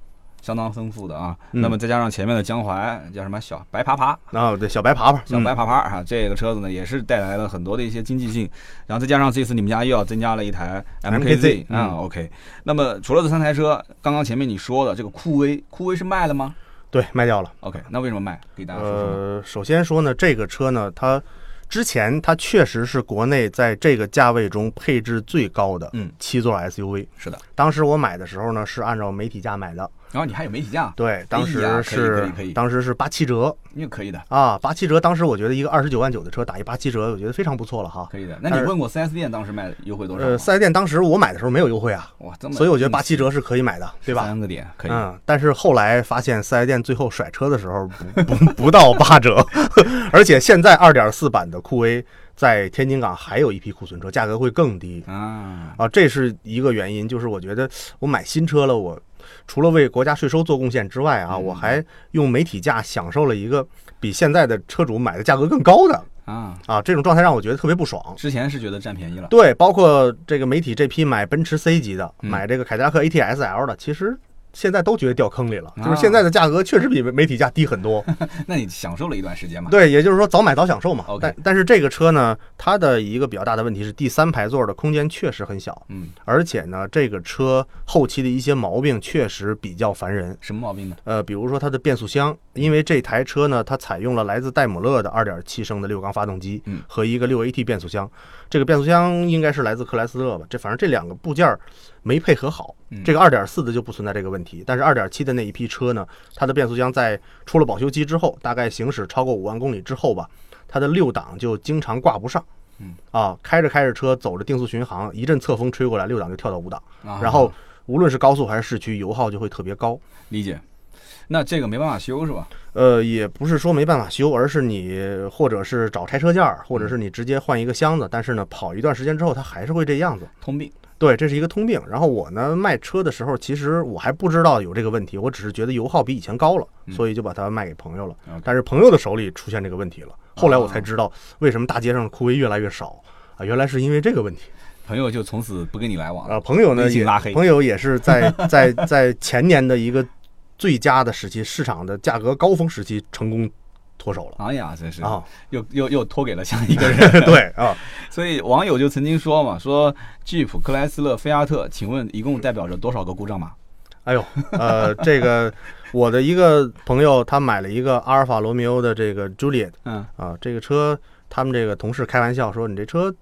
相当丰富的啊。嗯那么再加上前面的江淮叫什么小白爬爬，啊，对，小白爬爬，小白嗯爬爬啊，这个车子呢也是带来了很多的一些经济性，然后再加上这次你们家又要增加了一台 MKZ 啊嗯，OK。那么除了这三台车，刚刚前面你说的这个酷威，酷威是卖了吗对，卖掉了。？OK，那为什么卖？给大家说说。呃，首先说呢，这个车呢，它之前它确实是国内在这个价位中配置最高的嗯七座 SUV。是的，当时我买的时候呢，是按照媒体价买的。然后你还有媒体价，对，当时是、当时是八七折你也可以的，啊，八七折。当时我觉得一个二十九万九的车打一八七折，我觉得非常不错了哈。可以的。那你问过四 S 店当时卖优惠多少？呃，四 S 店当时我买的时候没有优惠啊，哇，这么，所以我觉得八七折是可以买的，对吧？三个点可以。嗯，但是后来发现四 S 店最后甩车的时候不不不到八折，而且现在二点四版的酷威在天津港还有一批库存车，价格会更低啊，啊，这是一个原因。就是我觉得我买新车了，我除了为国家税收做贡献之外啊，嗯。我还用媒体价享受了一个比现在的车主买的价格更高的啊，啊，这种状态让我觉得特别不爽。之前是觉得占便宜了，对，包括这个媒体这批买奔驰 C 级的，嗯。买这个凯迪拉克 ATS L 的，其实现在都觉得掉坑里了，啊就是现在的价格确实比媒体价低很多。那你享受了一段时间嘛？对，也就是说早买早享受嘛。但但是这个车呢，它的一个比较大的问题是第三排座的空间确实很小，嗯，而且呢，这个车后期的一些毛病确实比较烦人。什么毛病呢？呃，比如说它的变速箱，因为这台车呢，它采用了来自戴姆勒的2.7升的六缸发动机嗯和一个 6AT 变速箱，这个变速箱应该是来自克莱斯勒吧？这反正这两个部件儿没配合好嗯。这个二点四的就不存在这个问题，但是二点七的那一批车呢，它的变速箱在出了保修期之后，大概行驶超过五万公里之后吧，它的六档就经常挂不上。嗯啊，开着开着车，走着定速巡航，一阵侧风吹过来，六档就跳到五档，啊然后无论是高速还是市区，油耗就会特别高。理解。那这个没办法修是吧？呃，也不是说没办法修，而是你或者是找拆车件儿，或者是你直接换一个箱子，但是呢，跑一段时间之后，它还是会这样子。通病。对，这是一个通病。然后我呢卖车的时候，其实我还不知道有这个问题，我只是觉得油耗比以前高了，所以就把它卖给朋友了。但是朋友的手里出现这个问题了，后来我才知道为什么大街上的酷威越来越少啊，原来是因为这个问题。朋友就从此不跟你来往了。啊，朋友呢也拉黑朋友也是在在在前年的一个最佳的时期，市场的价格高峰时期成功脱手了哎呀，真是啊。又又又托给了下一个人。对啊，所以网友就曾经说嘛，说 Jeep、克莱斯勒、菲亚特，请问一共代表着多少个故障码？哎呦，呃，这个我的一个朋友他买了一个阿尔法罗密欧的这个 Juliet 嗯，啊，这个车。他们这个同事开玩笑说：“你这车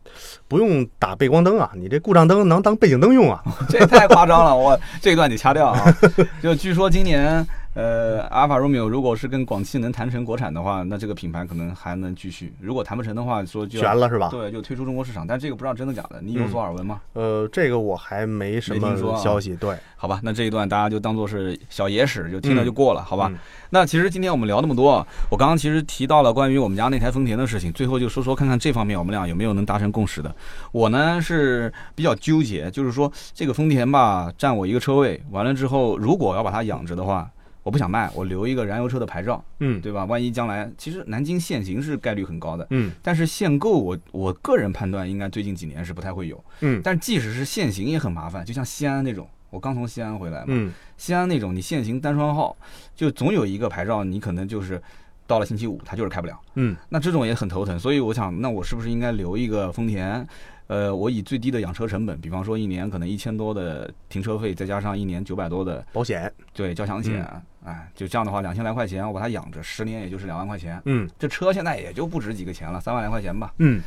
不用打背光灯啊，你这故障灯能当背景灯用啊。这也太夸张了，我这段得掐掉啊。就据说今年，呃，阿尔法罗密欧如果是跟广汽能谈成国产的话，那这个品牌可能还能继续；如果谈不成的话，说”就悬了是吧？对，就退出中国市场。但这个不知道真的假的，你有所耳闻吗？呃，这个我还没什么消息。对，好吧，那这一段大家就当做是小野史，就听了就过了，好吧？嗯那其实今天我们聊那么多，我刚刚其实提到了关于我们家那台丰田的事情，最后就说说看看这方面我们俩有没有能达成共识的。我呢是比较纠结，就是说这个丰田吧占我一个车位，完了之后如果要把它养着的话，我不想卖，我留一个燃油车的牌照，嗯对吧？万一将来其实南京限行是概率很高的，嗯但是限购我我个人判断应该最近几年是不太会有。嗯但即使是限行也很麻烦，就像西安那种，我刚从西安回来嘛，嗯西安那种你限行单双号，就总有一个牌照，你可能就是到了星期五它就是开不了，嗯那这种也很头疼。所以我想，那我是不是应该留一个丰田？呃，我以最低的养车成本，比方说一年可能一千多的停车费，再加上一年九百多的保险。对交强险，嗯哎，就这样的话，两千来块钱，我把它养着，十年也就是两万块钱。嗯这车现在也就不值几个钱了，三万来块钱吧。嗯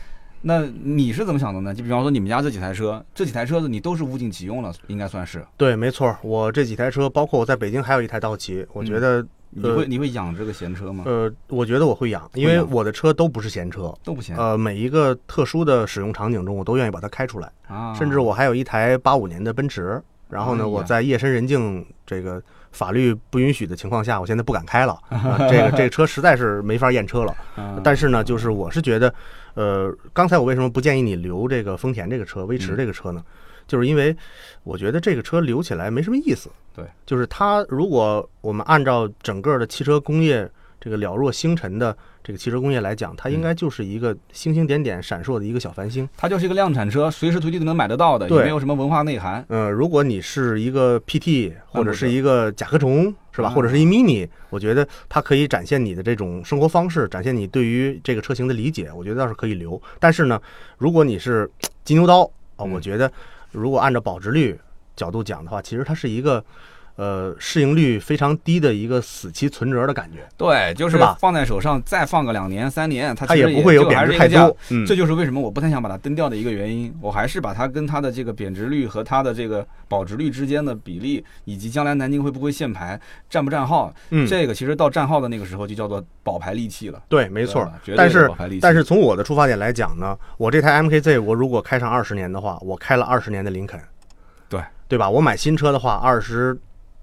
那你是怎么想的呢？就比方说你们家这几台车，这几台车子你都是物尽其用了，应该算是。对，没错，我这几台车，包括我在北京还有一台道奇，我觉得，你会你会养这个闲车吗？呃，我觉得我会养，因为我的车都不是闲车，都不闲呃，每一个特殊的使用场景中，我都愿意把它开出来。啊，甚至我还有一台八五年的奔驰，然后呢，哎我在夜深人静这个法律不允许的情况下，我现在不敢开了，啊这个这个车实在是没法验车了。嗯但是呢，就是我是觉得，呃，刚才我为什么不建议你留这个丰田这个车、威嗯驰这个车呢？就是因为我觉得这个车留起来没什么意思。对，就是它如果我们按照整个的汽车工业这个了若星辰的这个汽车工业来讲，它应该嗯就是一个星星点点闪烁的一个小繁星。它就是一个量产车，随时随地都能买得到的，也没有什么文化内涵。呃，如果你是一个 PT 或者是一个甲壳虫，是吧？啊或者是一 mini，我觉得它可以展现你的这种生活方式，展现你对于这个车型的理解，我觉得倒是可以留。但是呢，如果你是金牛刀啊，嗯我觉得如果按照保值率角度讲的话，其实它是一个呃市盈率非常低的一个死期存折的感觉，对，就是是吧放在手上再放个两年三年，它它其实就也不会有贬值太多。嗯，这就是为什么我不太想把它蹬掉的一个原因。我还是把它跟它的这个贬值率和它的这个保值率之间的比例，以及将来南京会不会限牌、占不占号，嗯，这个其实到占号的那个时候就叫做保牌利器了。对，没错但是。但是从我的出发点来讲呢，我这台 MKZ 我如果开上二十年的话，我开了二十年的林肯，对对吧？我买新车的话，二十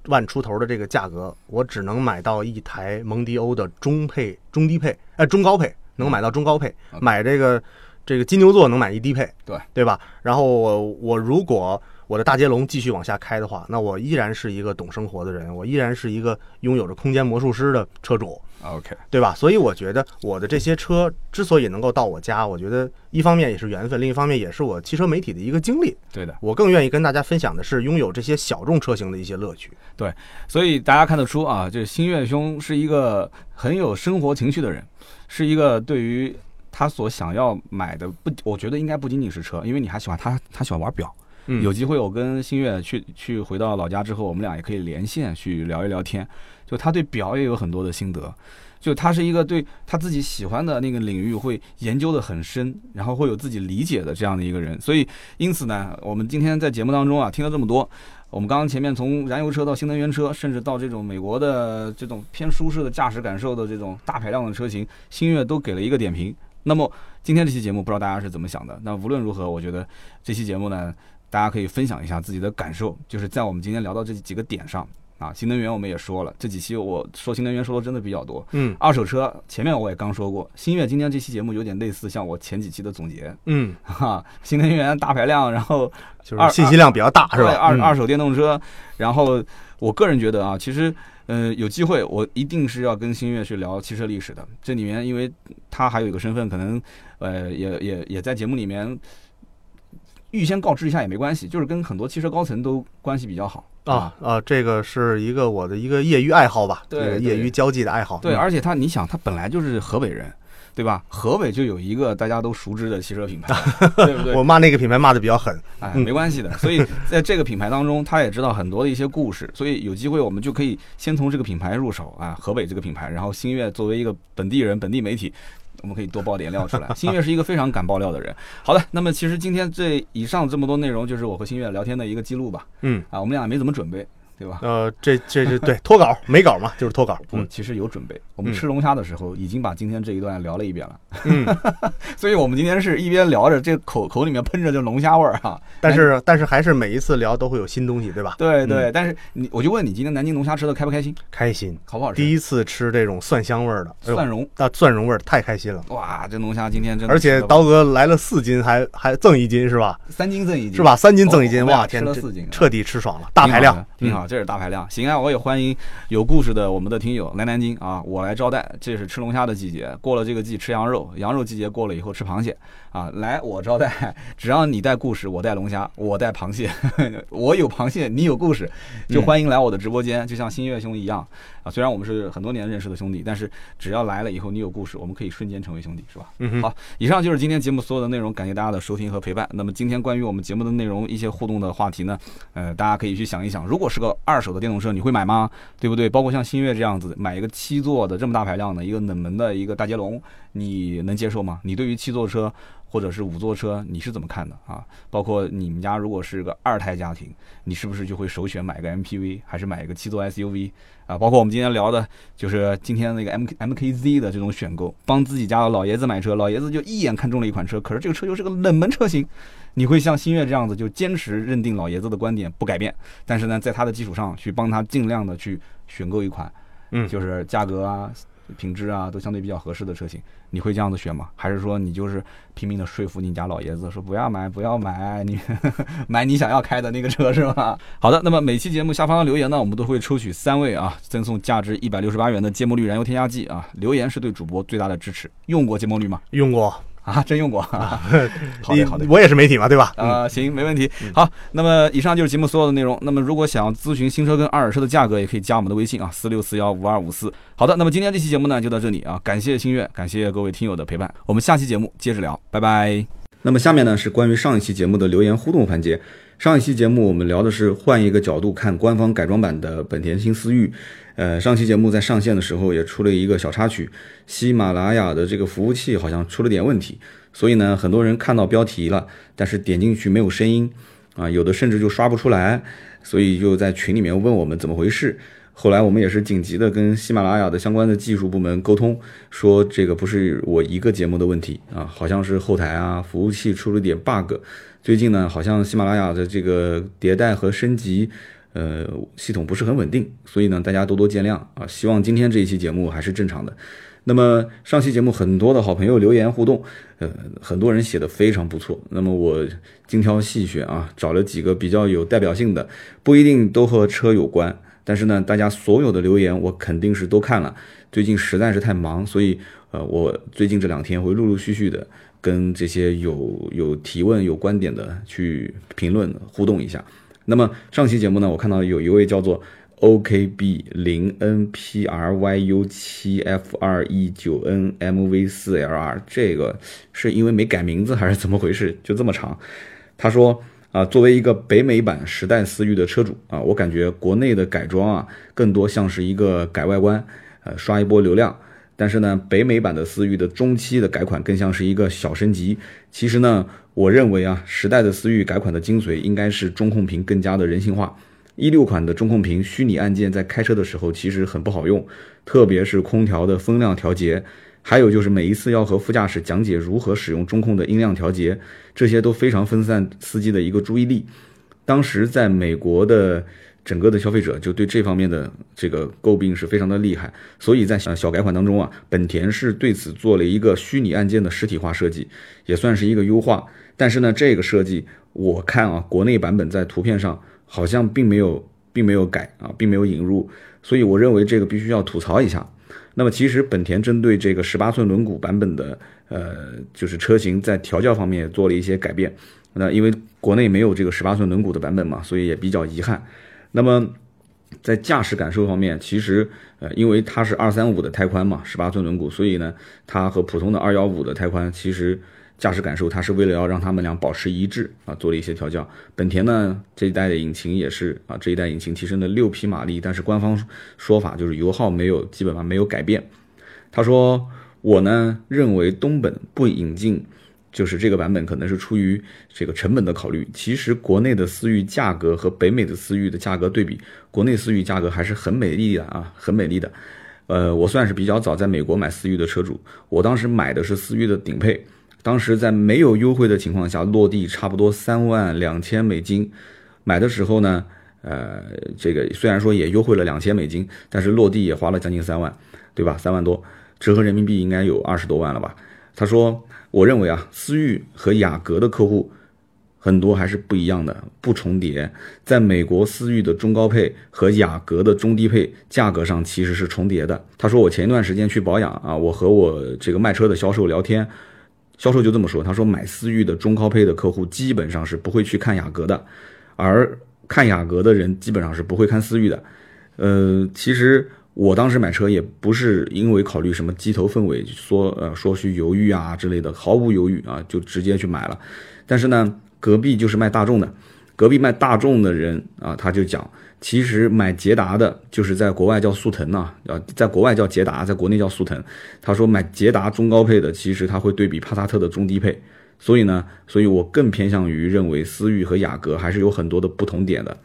万出头的这个价格，我只能买到一台蒙迪欧的中配、中低配，呃中高配，能买到中高配。买这个这个金牛座能满意低配，对对吧？然后我我如果我的大捷龙继续往下开的话，那我依然是一个懂生活的人，我依然是一个拥有着空间魔术师的车主，OK，对吧？所以我觉得我的这些车之所以能够到我家，我觉得一方面也是缘分，另一方面也是我汽车媒体的一个经历。对的。我更愿意跟大家分享的是拥有这些小众车型的一些乐趣。对所以大家看得出啊，这星月兄是一个很有生活情趣的人，是一个对于他所想要买的不，我觉得应该不仅仅是车，因为你还喜欢他，他喜欢玩表。嗯有机会我跟新月去去回到老家之后，我们俩也可以连线去聊一聊天。就他对表也有很多的心得，就他是一个对他自己喜欢的那个领域会研究的很深，然后会有自己理解的这样的一个人。所以因此呢，我们今天在节目当中啊听了这么多，我们刚刚前面从燃油车到新能源车，甚至到这种美国的这种偏舒适的驾驶感受的这种大排量的车型，新月都给了一个点评。那么今天这期节目不知道大家是怎么想的？那无论如何，我觉得这期节目呢，大家可以分享一下自己的感受，就是在我们今天聊到这几个点上啊，新能源我们也说了，这几期我说新能源说的真的比较多。嗯二手车前面我也刚说过，新月今天这期节目有点类似像我前几期的总结，嗯，哈，新能源大排量，然后就是信息量比较大，是吧？对二嗯二手电动车，然后我个人觉得啊，其实呃有机会我一定是要跟新月去聊汽车历史的。这里面因为他还有一个身份，可能呃也也也在节目里面预先告知一下也没关系，就是跟很多汽车高层都关系比较好啊啊，这个是一个我的一个业余爱好吧，对业余交际的爱好。对，嗯而且他你想他本来就是河北人。对吧？河北就有一个大家都熟知的汽车品牌，对不对？我骂那个品牌骂的比较狠。哎，嗯没关系的。所以在这个品牌当中，他也知道很多的一些故事，所以有机会我们就可以先从这个品牌入手啊，河北这个品牌，然后新月作为一个本地人、本地媒体。我们可以多爆点料出来。新月是一个非常敢爆料的人。好的，那么其实今天这以上这么多内容，就是我和新月聊天的一个记录吧。嗯，啊，我们俩没怎么准备，对吧？呃，这这是对脱稿没稿嘛，就是脱稿。不，嗯其实有准备。我们嗯吃龙虾的时候，已经把今天这一段聊了一遍了，嗯，所以我们今天是一边聊着，这口口里面喷着这龙虾味儿哈。但是但是还是每一次聊都会有新东西，对吧？对对，但是你我就问你，今天南京龙虾吃的开不开心？开心。好不好吃？第一次吃这种蒜香味儿的，蒜蓉，那蒜蓉味儿太开心了。哇，这龙虾今天真的而且刀哥来了四斤，还还赠一斤是吧？三斤赠一斤是？吧？三斤赠一斤，哇天，这吃了四斤彻底吃爽了，大排量，挺好这是大排量。行啊，我也欢迎有故事的我们的听友来南京啊，我来招待。这是吃龙虾的季节，过了这个季吃羊肉，羊肉季节过了以后吃螃蟹啊，来我招待。只要你带故事，我带龙虾，我带螃蟹，我有螃蟹，你有故事，就欢迎来我的直播间，就像新月兄一样啊。虽然我们是很多年认识的兄弟，但是只要来了以后你有故事，我们可以瞬间成为兄弟，是吧？嗯，好，以上就是今天节目所有的内容，感谢大家的收听和陪伴。那么今天关于我们节目的内容，一些互动的话题呢，呃，大家可以去想一想，如果是个二手的电动车，你会买吗？对不对？包括像新月这样子，买一个七座的这么大排量的一个冷门的一个大捷龙，你能接受吗？你对于七座车或者是五座车，你是怎么看的啊？包括你们家如果是个二胎家庭，你是不是就会首选买个 MPV，还是买一个七座 SUV 啊？包括我们今天聊的，就是今天那个 M MKZ 的这种选购，帮自己家的老爷子买车，老爷子就一眼看中了一款车，可是这个车又是个冷门车型，你会像新月这样子就坚持认定老爷子的观点不改变，但是呢，在他的基础上去帮他尽量的去选购一款，嗯就是价格啊、品质啊都相对比较合适的车型，你会这样子选吗？还是说你就是拼命的说服你家老爷子说不要买，不要买，你 买你想要开的那个车是吧？好的，那么每期节目下方的留言呢，我们都会抽取三位啊，赠送价值一百六十八元的芥末绿燃油添加剂啊，留言是对主播最大的支持。用过芥末绿吗？用过，啊，真用过。好的，好的。我也是媒体嘛，对吧？嗯，啊、行，没问题。好，那么以上就是节目所有的内容。那么如果想要咨询新车跟二手车的价格，也可以加我们的微信啊，四六四幺五二五四。好的，那么今天这期节目呢就到这里啊，感谢星月，感谢各位听友的陪伴，我们下期节目接着聊，拜拜。那么下面呢是关于上一期节目的留言互动环节。上一期节目我们聊的是换一个角度看官方改装版的本田新思域。呃，上期节目在上线的时候也出了一个小插曲，喜马拉雅的这个服务器好像出了点问题，所以呢，很多人看到标题了，但是点进去没有声音啊，有的甚至就刷不出来，所以就在群里面问我们怎么回事。后来我们也是紧急的跟喜马拉雅的相关的技术部门沟通，说这个不是我一个节目的问题啊，好像是后台啊服务器出了点 bug。最近呢，好像喜马拉雅的这个迭代和升级，呃，系统不是很稳定，所以呢，大家多多见谅啊。希望今天这一期节目还是正常的。那么上期节目很多的好朋友留言互动，呃，很多人写的非常不错。那么我精挑细选啊，找了几个比较有代表性的，不一定都和车有关，但是呢，大家所有的留言我肯定是都看了。最近实在是太忙，所以呃，我最近这两天会陆陆续续的跟这些有有提问、有观点的去评论互动一下。那么上期节目呢，我看到有一位叫做。OKB 零 NPRYU 七 F 二一九 NMV 四 LR，这个是因为没改名字还是怎么回事？就这么长。他说啊，作为一个北美版时代思域的车主啊，我感觉国内的改装啊，更多像是一个改外观，呃，刷一波流量。但是呢，北美版的思域的中期的改款更像是一个小升级。其实呢，我认为啊，时代的思域改款的精髓应该是中控屏更加的人性化。一六款的中控屏虚拟按键在开车的时候其实很不好用，特别是空调的风量调节，还有就是每一次要和副驾驶讲解如何使用中控的音量调节，这些都非常分散司机的一个注意力。当时在美国的整个的消费者就对这方面的这个诟病是非常的厉害，所以在小小改款当中啊，本田是对此做了一个虚拟按键的实体化设计，也算是一个优化。但是呢，这个设计我看啊，国内版本在图片上。好像并没有，并没有改啊，并没有引入，所以我认为这个必须要吐槽一下。那么其实本田针对这个十八寸轮毂版本的，呃，就是车型在调教方面也做了一些改变。那因为国内没有这个十八寸轮毂的版本嘛，所以也比较遗憾。那么在驾驶感受方面，其实呃，因为它是二三五的胎宽嘛，十八寸轮毂，所以呢，它和普通的二幺五的胎宽其实。驾驶感受，它是为了要让他们俩保持一致啊，做了一些调教。本田呢这一代的引擎也是啊，这一代引擎提升了六匹马力，但是官方说法就是油耗没有基本上没有改变。他说我呢认为东本不引进，就是这个版本可能是出于这个成本的考虑。其实国内的思域价格和北美的思域的价格对比，国内思域价格还是很美丽的啊，很美丽的。呃，我算是比较早在美国买思域的车主，我当时买的是思域的顶配。当时在没有优惠的情况下，落地差不多三万两千美金。买的时候呢，呃，这个虽然说也优惠了两千美金，但是落地也花了将近三万，对吧？三万多，折合人民币应该有二十多万了吧？他说：“我认为啊，思域和雅阁的客户很多还是不一样的，不重叠。在美国，思域的中高配和雅阁的中低配价格上其实是重叠的。”他说：“我前一段时间去保养啊，我和我这个卖车的销售聊天。”销售就这么说，他说买思域的中高配的客户基本上是不会去看雅阁的，而看雅阁的人基本上是不会看思域的。呃，其实我当时买车也不是因为考虑什么鸡头凤尾，说呃说去犹豫啊之类的，毫无犹豫啊就直接去买了。但是呢，隔壁就是卖大众的，隔壁卖大众的人啊，他就讲。其实买捷达的，就是在国外叫速腾呐，啊，在国外叫捷达，在国内叫速腾。他说买捷达中高配的，其实他会对比帕萨特的中低配，所以呢，所以我更偏向于认为思域和雅阁还是有很多的不同点的。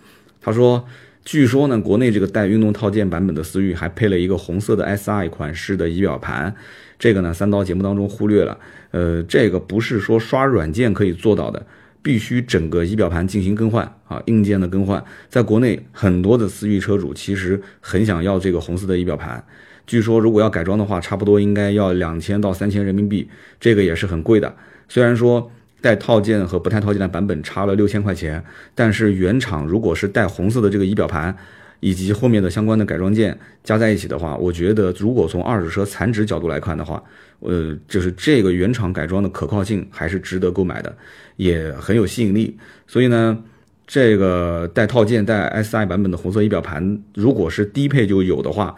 他说，据说呢，国内这个带运动套件版本的思域还配了一个红色的 SI 款式的仪表盘，这个呢，三刀节目当中忽略了，呃，这个不是说刷软件可以做到的。必须整个仪表盘进行更换啊，硬件的更换，在国内很多的思域车主其实很想要这个红色的仪表盘，据说如果要改装的话，差不多应该要两千到三千人民币，这个也是很贵的。虽然说带套件和不带套件的版本差了六千块钱，但是原厂如果是带红色的这个仪表盘。以及后面的相关的改装件加在一起的话，我觉得如果从二手车残值角度来看的话，呃，就是这个原厂改装的可靠性还是值得购买的，也很有吸引力。所以呢，这个带套件带 SI 版本的红色仪表盘，如果是低配就有的话，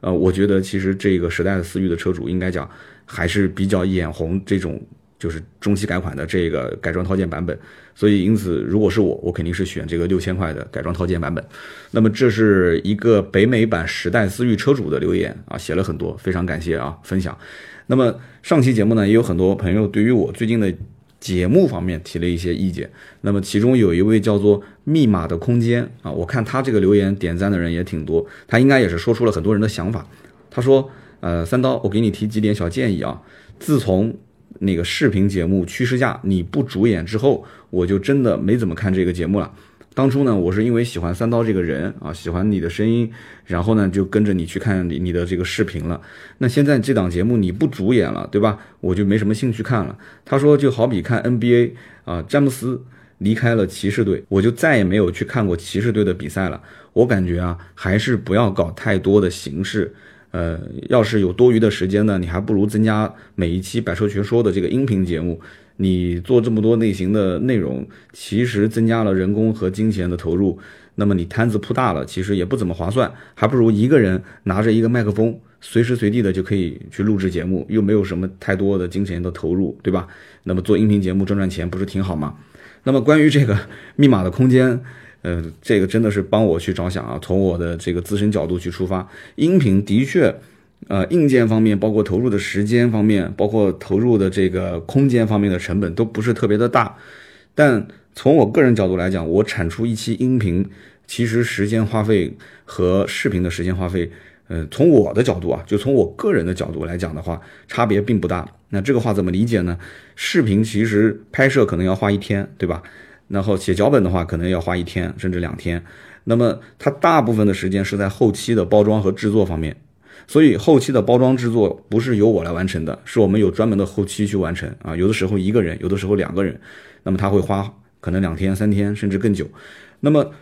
呃，我觉得其实这个时代的思域的车主应该讲还是比较眼红这种。就是中期改款的这个改装套件版本，所以因此，如果是我，我肯定是选这个六千块的改装套件版本。那么这是一个北美版时代思域车主的留言啊，写了很多，非常感谢啊，分享。那么上期节目呢，也有很多朋友对于我最近的节目方面提了一些意见。那么其中有一位叫做密码的空间啊，我看他这个留言点赞的人也挺多，他应该也是说出了很多人的想法。他说，呃，三刀，我给你提几点小建议啊，自从那个视频节目《趋势价》你不主演之后，我就真的没怎么看这个节目了。当初呢，我是因为喜欢三刀这个人啊，喜欢你的声音，然后呢就跟着你去看你你的这个视频了。那现在这档节目你不主演了，对吧？我就没什么兴趣看了。他说就好比看 NBA 啊，詹姆斯离开了骑士队，我就再也没有去看过骑士队的比赛了。我感觉啊，还是不要搞太多的形式。呃，要是有多余的时间呢，你还不如增加每一期百车全说的这个音频节目。你做这么多类型的内容，其实增加了人工和金钱的投入，那么你摊子铺大了，其实也不怎么划算，还不如一个人拿着一个麦克风，随时随地的就可以去录制节目，又没有什么太多的金钱的投入，对吧？那么做音频节目赚赚钱不是挺好吗？那么关于这个密码的空间，呃，这个真的是帮我去着想啊，从我的这个自身角度去出发，音频的确。呃，硬件方面，包括投入的时间方面，包括投入的这个空间方面的成本都不是特别的大。但从我个人角度来讲，我产出一期音频，其实时间花费和视频的时间花费，呃，从我的角度啊，就从我个人的角度来讲的话，差别并不大。那这个话怎么理解呢？视频其实拍摄可能要花一天，对吧？然后写脚本的话，可能要花一天甚至两天。那么它大部分的时间是在后期的包装和制作方面。所以后期的包装制作不是由我来完成的，是我们有专门的后期去完成啊。有的时候一个人，有的时候两个人，那么他会花可能两天、三天甚至更久。那么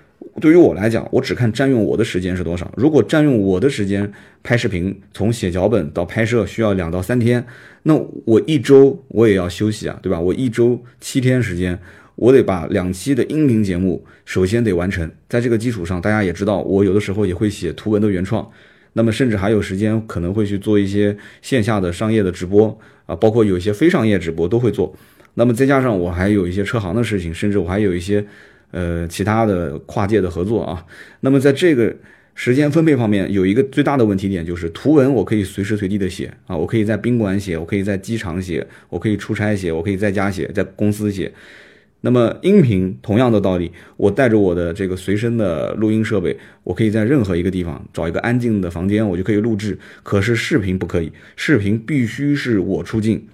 对于我来讲，我只看占用我的时间是多少。如果占用我的时间拍视频，从写脚本到拍摄需要两到三天，那我一周我也要休息啊，对吧？我一周七天时间，我得把两期的音频节目首先得完成。在这个基础上，大家也知道，我有的时候也会写图文的原创。那么甚至还有时间，可能会去做一些线下的商业的直播啊，包括有一些非商业直播都会做。那么再加上我还有一些车行的事情，甚至我还有一些呃其他的跨界的合作啊。那么在这个时间分配方面，有一个最大的问题点就是图文我可以随时随地的写啊，我可以在宾馆写，我可以在机场写，我可以出差写，我可以在家写，在公司写。那么音频同样的道理，我带着我的这个随身的录音设备，我可以在任何一个地方找一个安静的房间，我就可以录制。可是视频不可以，视频必须是我出镜，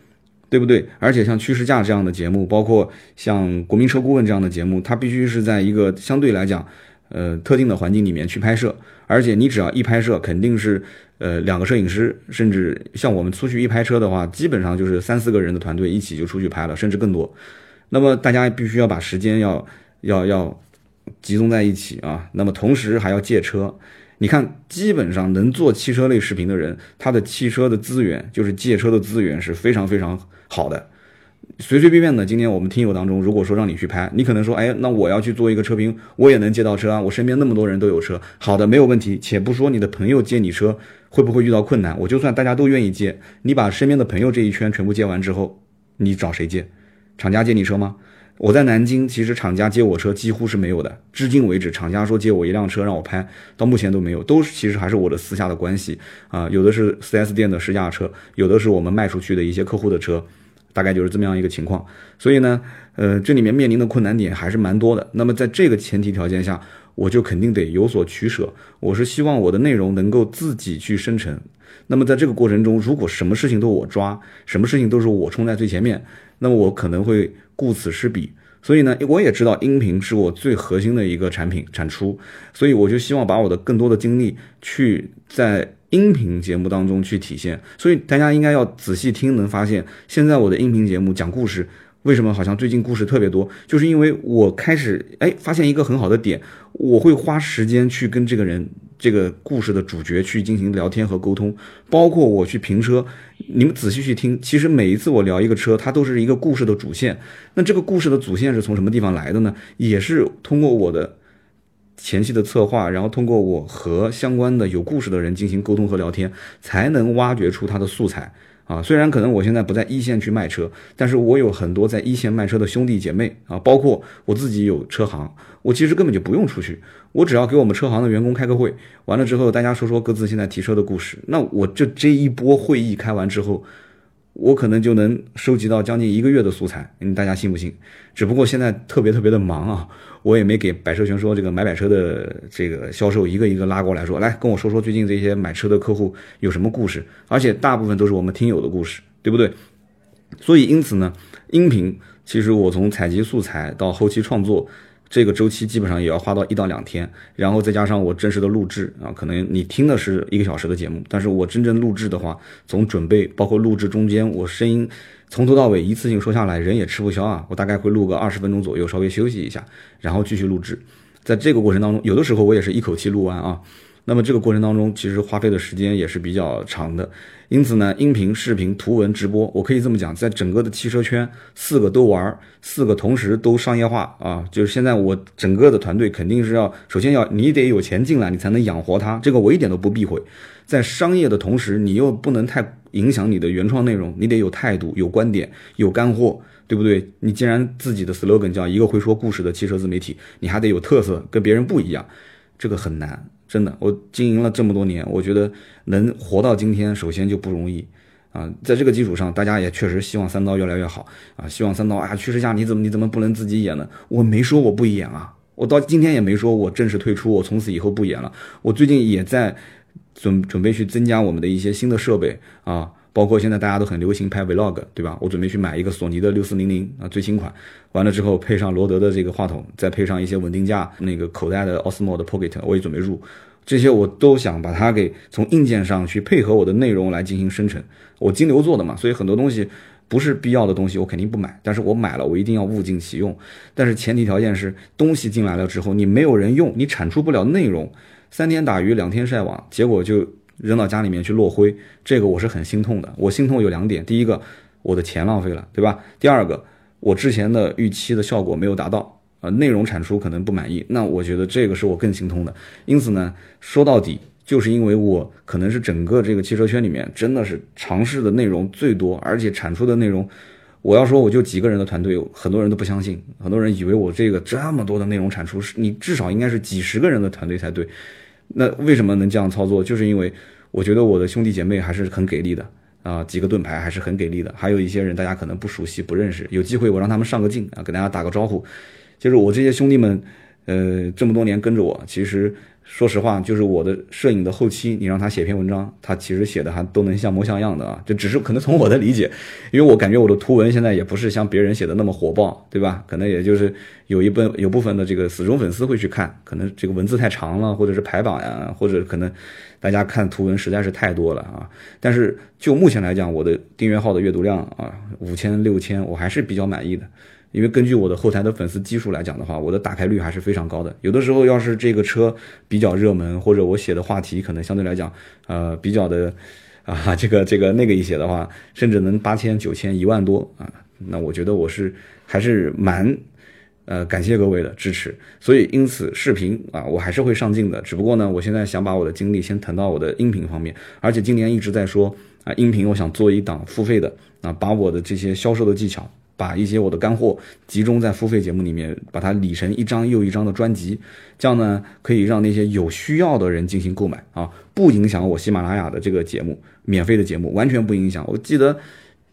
对不对？而且像趋势价这样的节目，包括像国民车顾问这样的节目，它必须是在一个相对来讲，呃，特定的环境里面去拍摄。而且你只要一拍摄，肯定是呃两个摄影师，甚至像我们出去一拍车的话，基本上就是三四个人的团队一起就出去拍了，甚至更多。那么大家必须要把时间要要要集中在一起啊，那么同时还要借车。你看，基本上能做汽车类视频的人，他的汽车的资源就是借车的资源是非常非常好的。随随便便的，今天我们听友当中，如果说让你去拍，你可能说，哎，那我要去做一个车评，我也能借到车啊，我身边那么多人都有车，好的，没有问题。且不说你的朋友借你车会不会遇到困难，我就算大家都愿意借，你把身边的朋友这一圈全部借完之后，你找谁借？厂家借你车吗？我在南京，其实厂家借我车几乎是没有的。至今为止，厂家说借我一辆车让我拍，到目前都没有，都其实还是我的私下的关系啊。有的是 4S 店的试驾车，有的是我们卖出去的一些客户的车，大概就是这么样一个情况。所以呢，呃，这里面面临的困难点还是蛮多的。那么在这个前提条件下，我就肯定得有所取舍。我是希望我的内容能够自己去生成。那么在这个过程中，如果什么事情都我抓，什么事情都是我冲在最前面。那么我可能会顾此失彼，所以呢，我也知道音频是我最核心的一个产品产出，所以我就希望把我的更多的精力去在音频节目当中去体现。所以大家应该要仔细听，能发现现在我的音频节目讲故事，为什么好像最近故事特别多，就是因为我开始哎发现一个很好的点，我会花时间去跟这个人。这个故事的主角去进行聊天和沟通，包括我去评车，你们仔细去听，其实每一次我聊一个车，它都是一个故事的主线。那这个故事的主线是从什么地方来的呢？也是通过我的前期的策划，然后通过我和相关的有故事的人进行沟通和聊天，才能挖掘出它的素材。啊，虽然可能我现在不在一线去卖车，但是我有很多在一线卖车的兄弟姐妹啊，包括我自己有车行，我其实根本就不用出去，我只要给我们车行的员工开个会，完了之后大家说说各自现在提车的故事，那我就这一波会议开完之后。我可能就能收集到将近一个月的素材，你大家信不信？只不过现在特别特别的忙啊，我也没给百车全说这个买百车的这个销售一个一个拉过来说，来跟我说说最近这些买车的客户有什么故事，而且大部分都是我们听友的故事，对不对？所以因此呢，音频其实我从采集素材到后期创作，这个周期基本上也要花到一到两天，然后再加上我真实的录制啊，可能你听的是一个小时的节目，但是我真正录制的话，从准备包括录制中间，我声音从头到尾一次性说下来，人也吃不消啊，我大概会录个二十分钟左右，稍微休息一下，然后继续录制。在这个过程当中，有的时候我也是一口气录完啊。那么这个过程当中，其实花费的时间也是比较长的。因此呢，音频、视频、图文、直播，我可以这么讲，在整个的汽车圈，四个都玩，四个同时都商业化啊。就是现在我整个的团队肯定是要，首先要你得有钱进来，你才能养活它。这个我一点都不避讳。在商业的同时，你又不能太影响你的原创内容，你得有态度、有观点、有干货，对不对？你既然自己的 slogan 叫一个会说故事的汽车自媒体，你还得有特色，跟别人不一样，这个很难。真的，我经营了这么多年，我觉得能活到今天，首先就不容易啊。在这个基础上，大家也确实希望三刀越来越好啊。希望三刀啊，趋势下你怎么你怎么不能自己演呢？我没说我不演啊，我到今天也没说我正式退出，我从此以后不演了。我最近也在准准备去增加我们的一些新的设备啊。包括现在大家都很流行拍 vlog，对吧？我准备去买一个索尼的六四零零啊，最新款。完了之后配上罗德的这个话筒，再配上一些稳定架，那个口袋的 Osmo 的 Pocket，我也准备入。这些我都想把它给从硬件上去配合我的内容来进行生成。我金牛座的嘛，所以很多东西不是必要的东西我肯定不买。但是我买了，我一定要物尽其用。但是前提条件是东西进来了之后，你没有人用，你产出不了内容，三天打鱼两天晒网，结果就。扔到家里面去落灰，这个我是很心痛的。我心痛有两点，第一个，我的钱浪费了，对吧？第二个，我之前的预期的效果没有达到，呃，内容产出可能不满意。那我觉得这个是我更心痛的。因此呢，说到底，就是因为我可能是整个这个汽车圈里面真的是尝试的内容最多，而且产出的内容，我要说我就几个人的团队，很多人都不相信，很多人以为我这个这么多的内容产出是你至少应该是几十个人的团队才对。那为什么能这样操作？就是因为我觉得我的兄弟姐妹还是很给力的啊，几个盾牌还是很给力的。还有一些人大家可能不熟悉、不认识，有机会我让他们上个镜啊，给大家打个招呼。就是我这些兄弟们，呃，这么多年跟着我，其实。说实话，就是我的摄影的后期，你让他写篇文章，他其实写的还都能像模像样的啊。就只是可能从我的理解，因为我感觉我的图文现在也不是像别人写的那么火爆，对吧？可能也就是有一部有部分的这个死忠粉丝会去看，可能这个文字太长了，或者是排版呀，或者可能大家看图文实在是太多了啊。但是就目前来讲，我的订阅号的阅读量啊，五千六千，我还是比较满意的。因为根据我的后台的粉丝基数来讲的话，我的打开率还是非常高的。有的时候要是这个车比较热门，或者我写的话题可能相对来讲，呃，比较的啊，这个这个那个一些的话，甚至能八千、九千、一万多啊，那我觉得我是还是蛮呃感谢各位的支持。所以因此视频啊，我还是会上镜的。只不过呢，我现在想把我的精力先腾到我的音频方面，而且今年一直在说啊，音频我想做一档付费的啊，把我的这些销售的技巧。把一些我的干货集中在付费节目里面，把它理成一张又一张的专辑，这样呢可以让那些有需要的人进行购买啊，不影响我喜马拉雅的这个节目，免费的节目完全不影响。我记得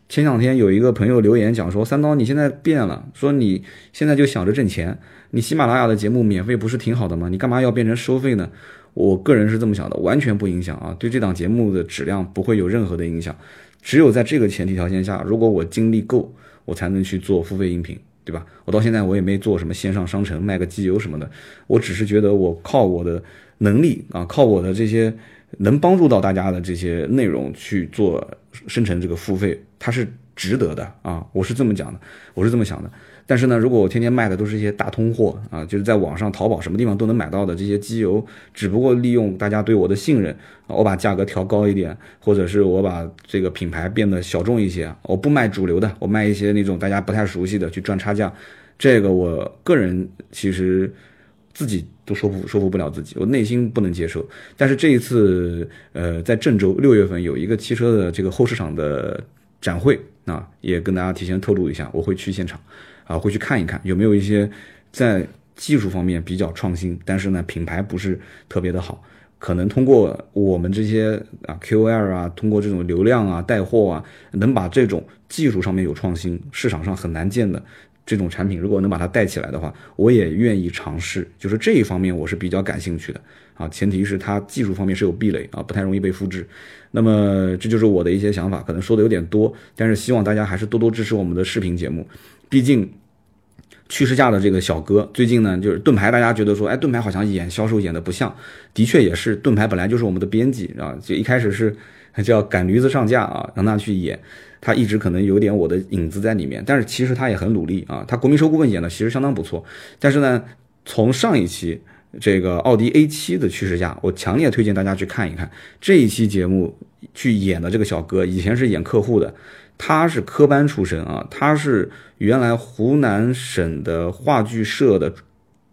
前两天有一个朋友留言讲说，三刀你现在变了，说你现在就想着挣钱，你喜马拉雅的节目免费不是挺好的吗？你干嘛要变成收费呢？我个人是这么想的，完全不影响啊，对这档节目的质量不会有任何的影响。只有在这个前提条件下，如果我精力够。我才能去做付费音频，对吧？我到现在我也没做什么线上商城卖个机油什么的，我只是觉得我靠我的能力啊，靠我的这些能帮助到大家的这些内容去做生成这个付费，它是值得的啊！我是这么讲的，我是这么想的。但是呢，如果我天天卖的都是一些大通货啊，就是在网上淘宝什么地方都能买到的这些机油，只不过利用大家对我的信任，我把价格调高一点，或者是我把这个品牌变得小众一些，我不卖主流的，我卖一些那种大家不太熟悉的去赚差价，这个我个人其实自己都说服说服不了自己，我内心不能接受。但是这一次，呃，在郑州六月份有一个汽车的这个后市场的展会啊，也跟大家提前透露一下，我会去现场。啊，会去看一看有没有一些在技术方面比较创新，但是呢品牌不是特别的好，可能通过我们这些啊 QL 啊，通过这种流量啊带货啊，能把这种技术上面有创新，市场上很难见的这种产品，如果能把它带起来的话，我也愿意尝试。就是这一方面我是比较感兴趣的啊，前提是它技术方面是有壁垒啊，不太容易被复制。那么这就是我的一些想法，可能说的有点多，但是希望大家还是多多支持我们的视频节目。毕竟，趋势价的这个小哥，最近呢，就是盾牌，大家觉得说，哎，盾牌好像演销售演的不像，的确也是，盾牌本来就是我们的编辑啊，就一开始是叫赶驴子上架啊，让他去演，他一直可能有点我的影子在里面，但是其实他也很努力啊，他国民车顾问演的其实相当不错，但是呢，从上一期这个奥迪 A7 的趋势价，我强烈推荐大家去看一看这一期节目去演的这个小哥，以前是演客户的。他是科班出身啊，他是原来湖南省的话剧社的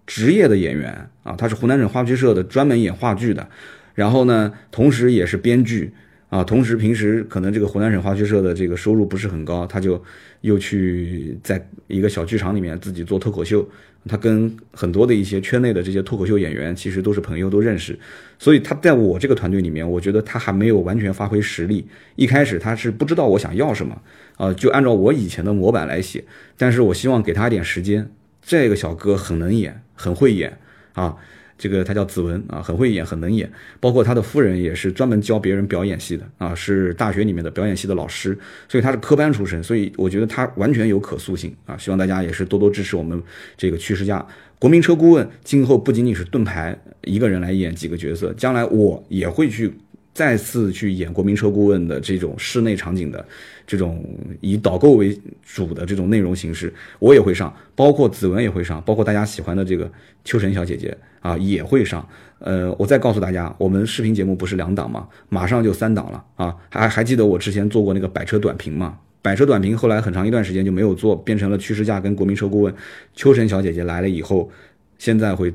职业的演员啊，他是湖南省话剧社的专门演话剧的，然后呢，同时也是编剧啊，同时平时可能这个湖南省话剧社的这个收入不是很高，他就又去在一个小剧场里面自己做脱口秀。他跟很多的一些圈内的这些脱口秀演员其实都是朋友，都认识，所以他在我这个团队里面，我觉得他还没有完全发挥实力。一开始他是不知道我想要什么，啊，就按照我以前的模板来写。但是我希望给他点时间。这个小哥很能演，很会演啊。这个他叫子文啊，很会演，很能演。包括他的夫人也是专门教别人表演系的啊，是大学里面的表演系的老师，所以他是科班出身。所以我觉得他完全有可塑性啊。希望大家也是多多支持我们这个趋势家国民车顾问。今后不仅仅是盾牌一个人来演几个角色，将来我也会去再次去演国民车顾问的这种室内场景的。这种以导购为主的这种内容形式，我也会上，包括子文也会上，包括大家喜欢的这个秋晨小姐姐啊也会上。呃，我再告诉大家，我们视频节目不是两档吗？马上就三档了啊！还还记得我之前做过那个百车短评吗？百车短评后来很长一段时间就没有做，变成了趋势价跟国民车顾问。秋晨小姐姐来了以后，现在会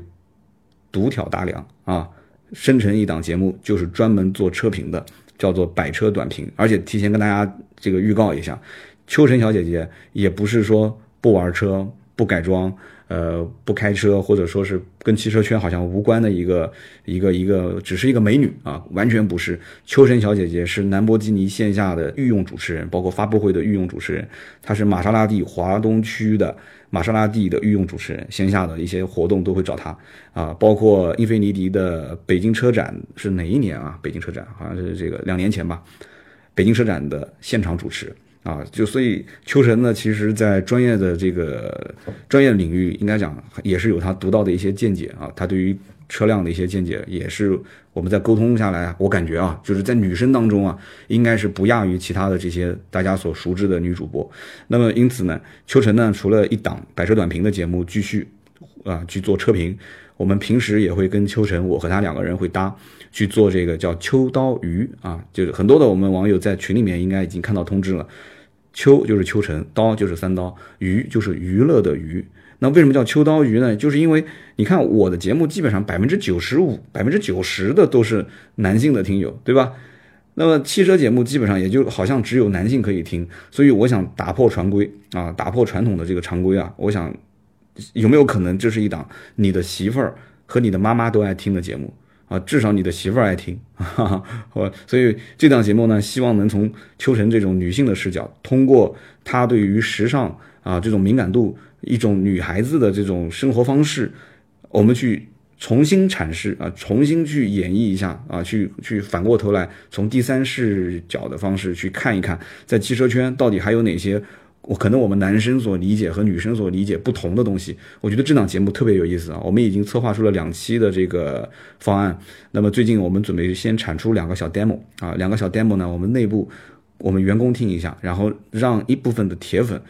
独挑大梁啊，生成一档节目就是专门做车评的。叫做百车短评，而且提前跟大家这个预告一下，秋晨小姐姐也不是说不玩车、不改装、呃不开车，或者说是跟汽车圈好像无关的一个一个一个，只是一个美女啊，完全不是。秋晨小姐姐是兰博基尼线下的御用主持人，包括发布会的御用主持人，她是玛莎拉蒂华东区的。玛莎拉蒂的御用主持人，线下的一些活动都会找他啊，包括英菲尼迪的北京车展是哪一年啊？北京车展好像是这个两年前吧，北京车展的现场主持啊，就所以秋晨呢，其实在专业的这个专业领域，应该讲也是有他独到的一些见解啊，他对于。车辆的一些见解也是我们在沟通下来，我感觉啊，就是在女生当中啊，应该是不亚于其他的这些大家所熟知的女主播。那么因此呢，秋晨呢，除了一档百车短评的节目继续啊去做车评，我们平时也会跟秋晨，我和他两个人会搭去做这个叫秋刀鱼啊，就是很多的我们网友在群里面应该已经看到通知了，秋就是秋晨，刀就是三刀，鱼就是娱乐的娱。那为什么叫秋刀鱼呢？就是因为你看我的节目基本上百分之九十五、百分之九十的都是男性的听友，对吧？那么汽车节目基本上也就好像只有男性可以听，所以我想打破传规啊，打破传统的这个常规啊。我想有没有可能这是一档你的媳妇儿和你的妈妈都爱听的节目啊？至少你的媳妇儿爱听，哈哈。我所以这档节目呢，希望能从秋晨这种女性的视角，通过她对于时尚啊这种敏感度。一种女孩子的这种生活方式，我们去重新阐释啊，重新去演绎一下啊，去去反过头来从第三视角的方式去看一看，在汽车圈到底还有哪些我可能我们男生所理解和女生所理解不同的东西。我觉得这档节目特别有意思啊，我们已经策划出了两期的这个方案。那么最近我们准备先产出两个小 demo 啊，两个小 demo 呢，我们内部我们员工听一下，然后让一部分的铁粉。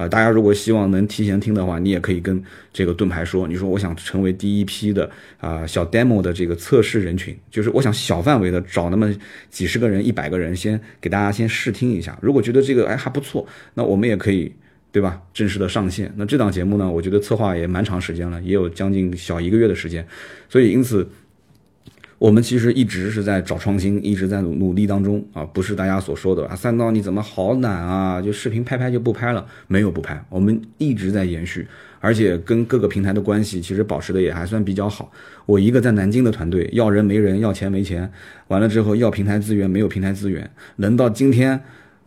啊，大家如果希望能提前听的话，你也可以跟这个盾牌说，你说我想成为第一批的啊小 demo 的这个测试人群，就是我想小范围的找那么几十个人、一百个人，先给大家先试听一下。如果觉得这个哎还不错，那我们也可以对吧？正式的上线。那这档节目呢，我觉得策划也蛮长时间了，也有将近小一个月的时间，所以因此。我们其实一直是在找创新，一直在努努力当中啊，不是大家所说的啊，三刀你怎么好懒啊？就视频拍拍就不拍了，没有不拍，我们一直在延续，而且跟各个平台的关系其实保持的也还算比较好。我一个在南京的团队，要人没人，要钱没钱，完了之后要平台资源没有平台资源，能到今天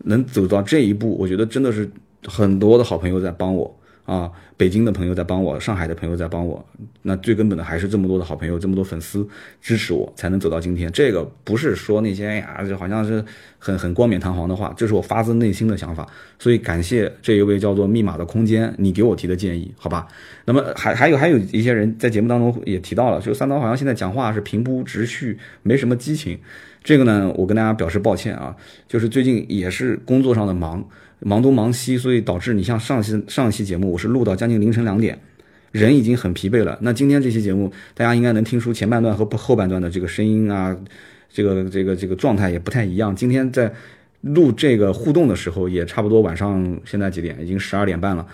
能走到这一步，我觉得真的是很多的好朋友在帮我啊，北京的朋友在帮我，上海的朋友在帮我，那最根本的还是这么多的好朋友，这么多粉丝支持我，才能走到今天。这个不是说那些哎呀，就好像是很很冠冕堂皇的话，这是我发自内心的想法。所以感谢这一位叫做密码的空间，你给我提的建议，好吧？那么还还有还有一些人在节目当中也提到了，就三刀好像现在讲话是平铺直叙，没什么激情。这个呢，我跟大家表示抱歉啊，就是最近也是工作上的忙。忙东忙西，所以导致你像上期上一期节目，我是录到将近凌晨两点，人已经很疲惫了。那今天这期节目，大家应该能听出前半段和后半段的这个声音啊，这个这个这个状态也不太一样。今天在录这个互动的时候，也差不多晚上现在几点？已经十二点半了。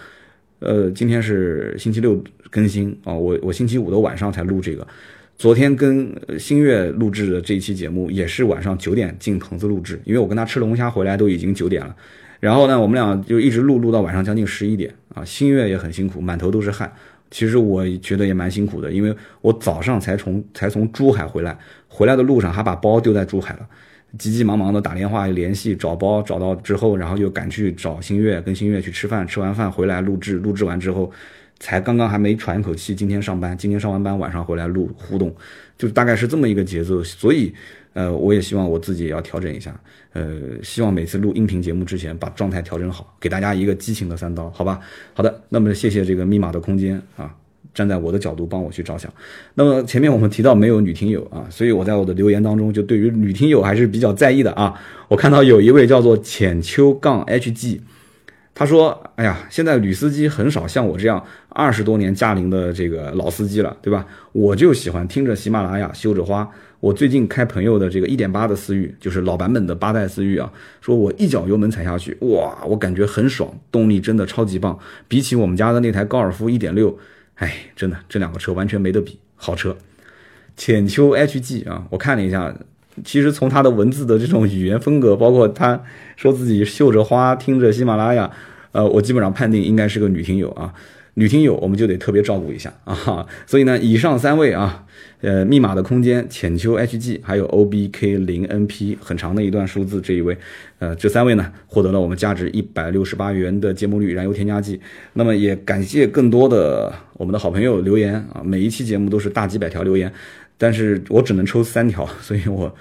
呃，今天是星期六更新啊，我我星期五的晚上才录这个。昨天跟新月录制的这一期节目，也是晚上九点进棚子录制，因为我跟他吃龙虾回来都已经九点了。然后呢，我们俩就一直录录到晚上将近十一点啊。新月也很辛苦，满头都是汗。其实我觉得也蛮辛苦的，因为我早上才从才从珠海回来，回来的路上还把包丢在珠海了，急急忙忙的打电话联系找包，找到之后，然后又赶去找新月，跟新月去吃饭，吃完饭回来录制，录制完之后，才刚刚还没喘一口气，今天上班，今天上完班晚上回来录互动，就大概是这么一个节奏，所以。呃，我也希望我自己也要调整一下，呃，希望每次录音频节目之前把状态调整好，给大家一个激情的三刀，好吧？好的，那么谢谢这个密码的空间啊，站在我的角度帮我去着想。那么前面我们提到没有女听友啊，所以我在我的留言当中就对于女听友还是比较在意的啊。我看到有一位叫做浅秋杠 HG。他说：“哎呀，现在女司机很少像我这样二十多年驾龄的这个老司机了，对吧？我就喜欢听着喜马拉雅绣着花。我最近开朋友的这个一点八的思域，就是老版本的八代思域啊。说我一脚油门踩下去，哇，我感觉很爽，动力真的超级棒。比起我们家的那台高尔夫一点六，哎，真的这两个车完全没得比，好车。浅秋 HG 啊，我看了一下。”其实从他的文字的这种语言风格，包括他说自己绣着花听着喜马拉雅，呃，我基本上判定应该是个女听友啊。女听友我们就得特别照顾一下 啊。所以呢，以上三位啊，呃，密码的空间、浅秋 HG 还有 OBK 零 NP 很长的一段数字这一位，呃，这三位呢获得了我们价值一百六十八元的节目率燃油添加剂。那么也感谢更多的我们的好朋友留言啊，每一期节目都是大几百条留言。但是我只能抽三条，所以我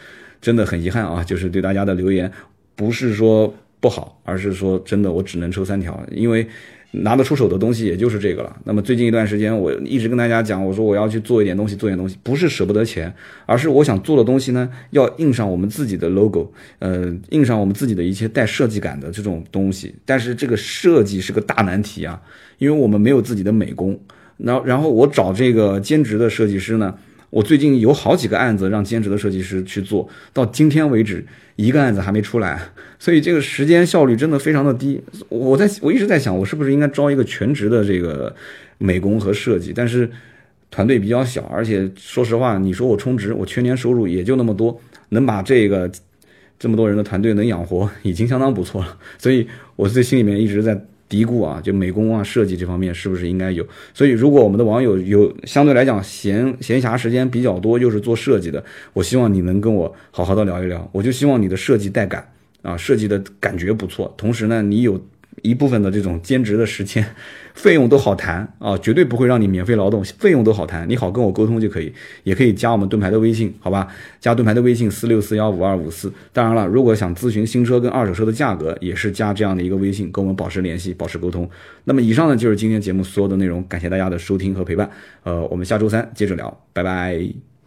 真的很遗憾啊！就是对大家的留言，不是说不好，而是说真的我只能抽三条，因为拿得出手的东西也就是这个了。那么最近一段时间，我一直跟大家讲，我说我要去做一点东西，做点东西，不是舍不得钱，而是我想做的东西呢，要印上我们自己的 logo，呃，印上我们自己的一些带设计感的这种东西。但是这个设计是个大难题啊，因为我们没有自己的美工。然后，然后我找这个兼职的设计师呢。我最近有好几个案子让兼职的设计师去做，到今天为止一个案子还没出来，所以这个时间效率真的非常的低。我在我一直在想，我是不是应该招一个全职的这个美工和设计？但是团队比较小，而且说实话，你说我充值，我全年收入也就那么多，能把这个这么多人的团队能养活，已经相当不错了。所以我在心里面一直在。嘀咕啊，就美工啊、设计这方面是不是应该有？所以，如果我们的网友有相对来讲闲闲暇时间比较多，又是做设计的，我希望你能跟我好好的聊一聊。我就希望你的设计带感啊，设计的感觉不错，同时呢，你有。一部分的这种兼职的时间，费用都好谈啊，绝对不会让你免费劳动，费用都好谈，你好跟我沟通就可以，也可以加我们盾牌的微信，好吧？加盾牌的微信四六四幺五二五四。当然了，如果想咨询新车跟二手车的价格，也是加这样的一个微信，跟我们保持联系，保持沟通。那么以上呢就是今天节目所有的内容，感谢大家的收听和陪伴，呃，我们下周三接着聊，拜拜。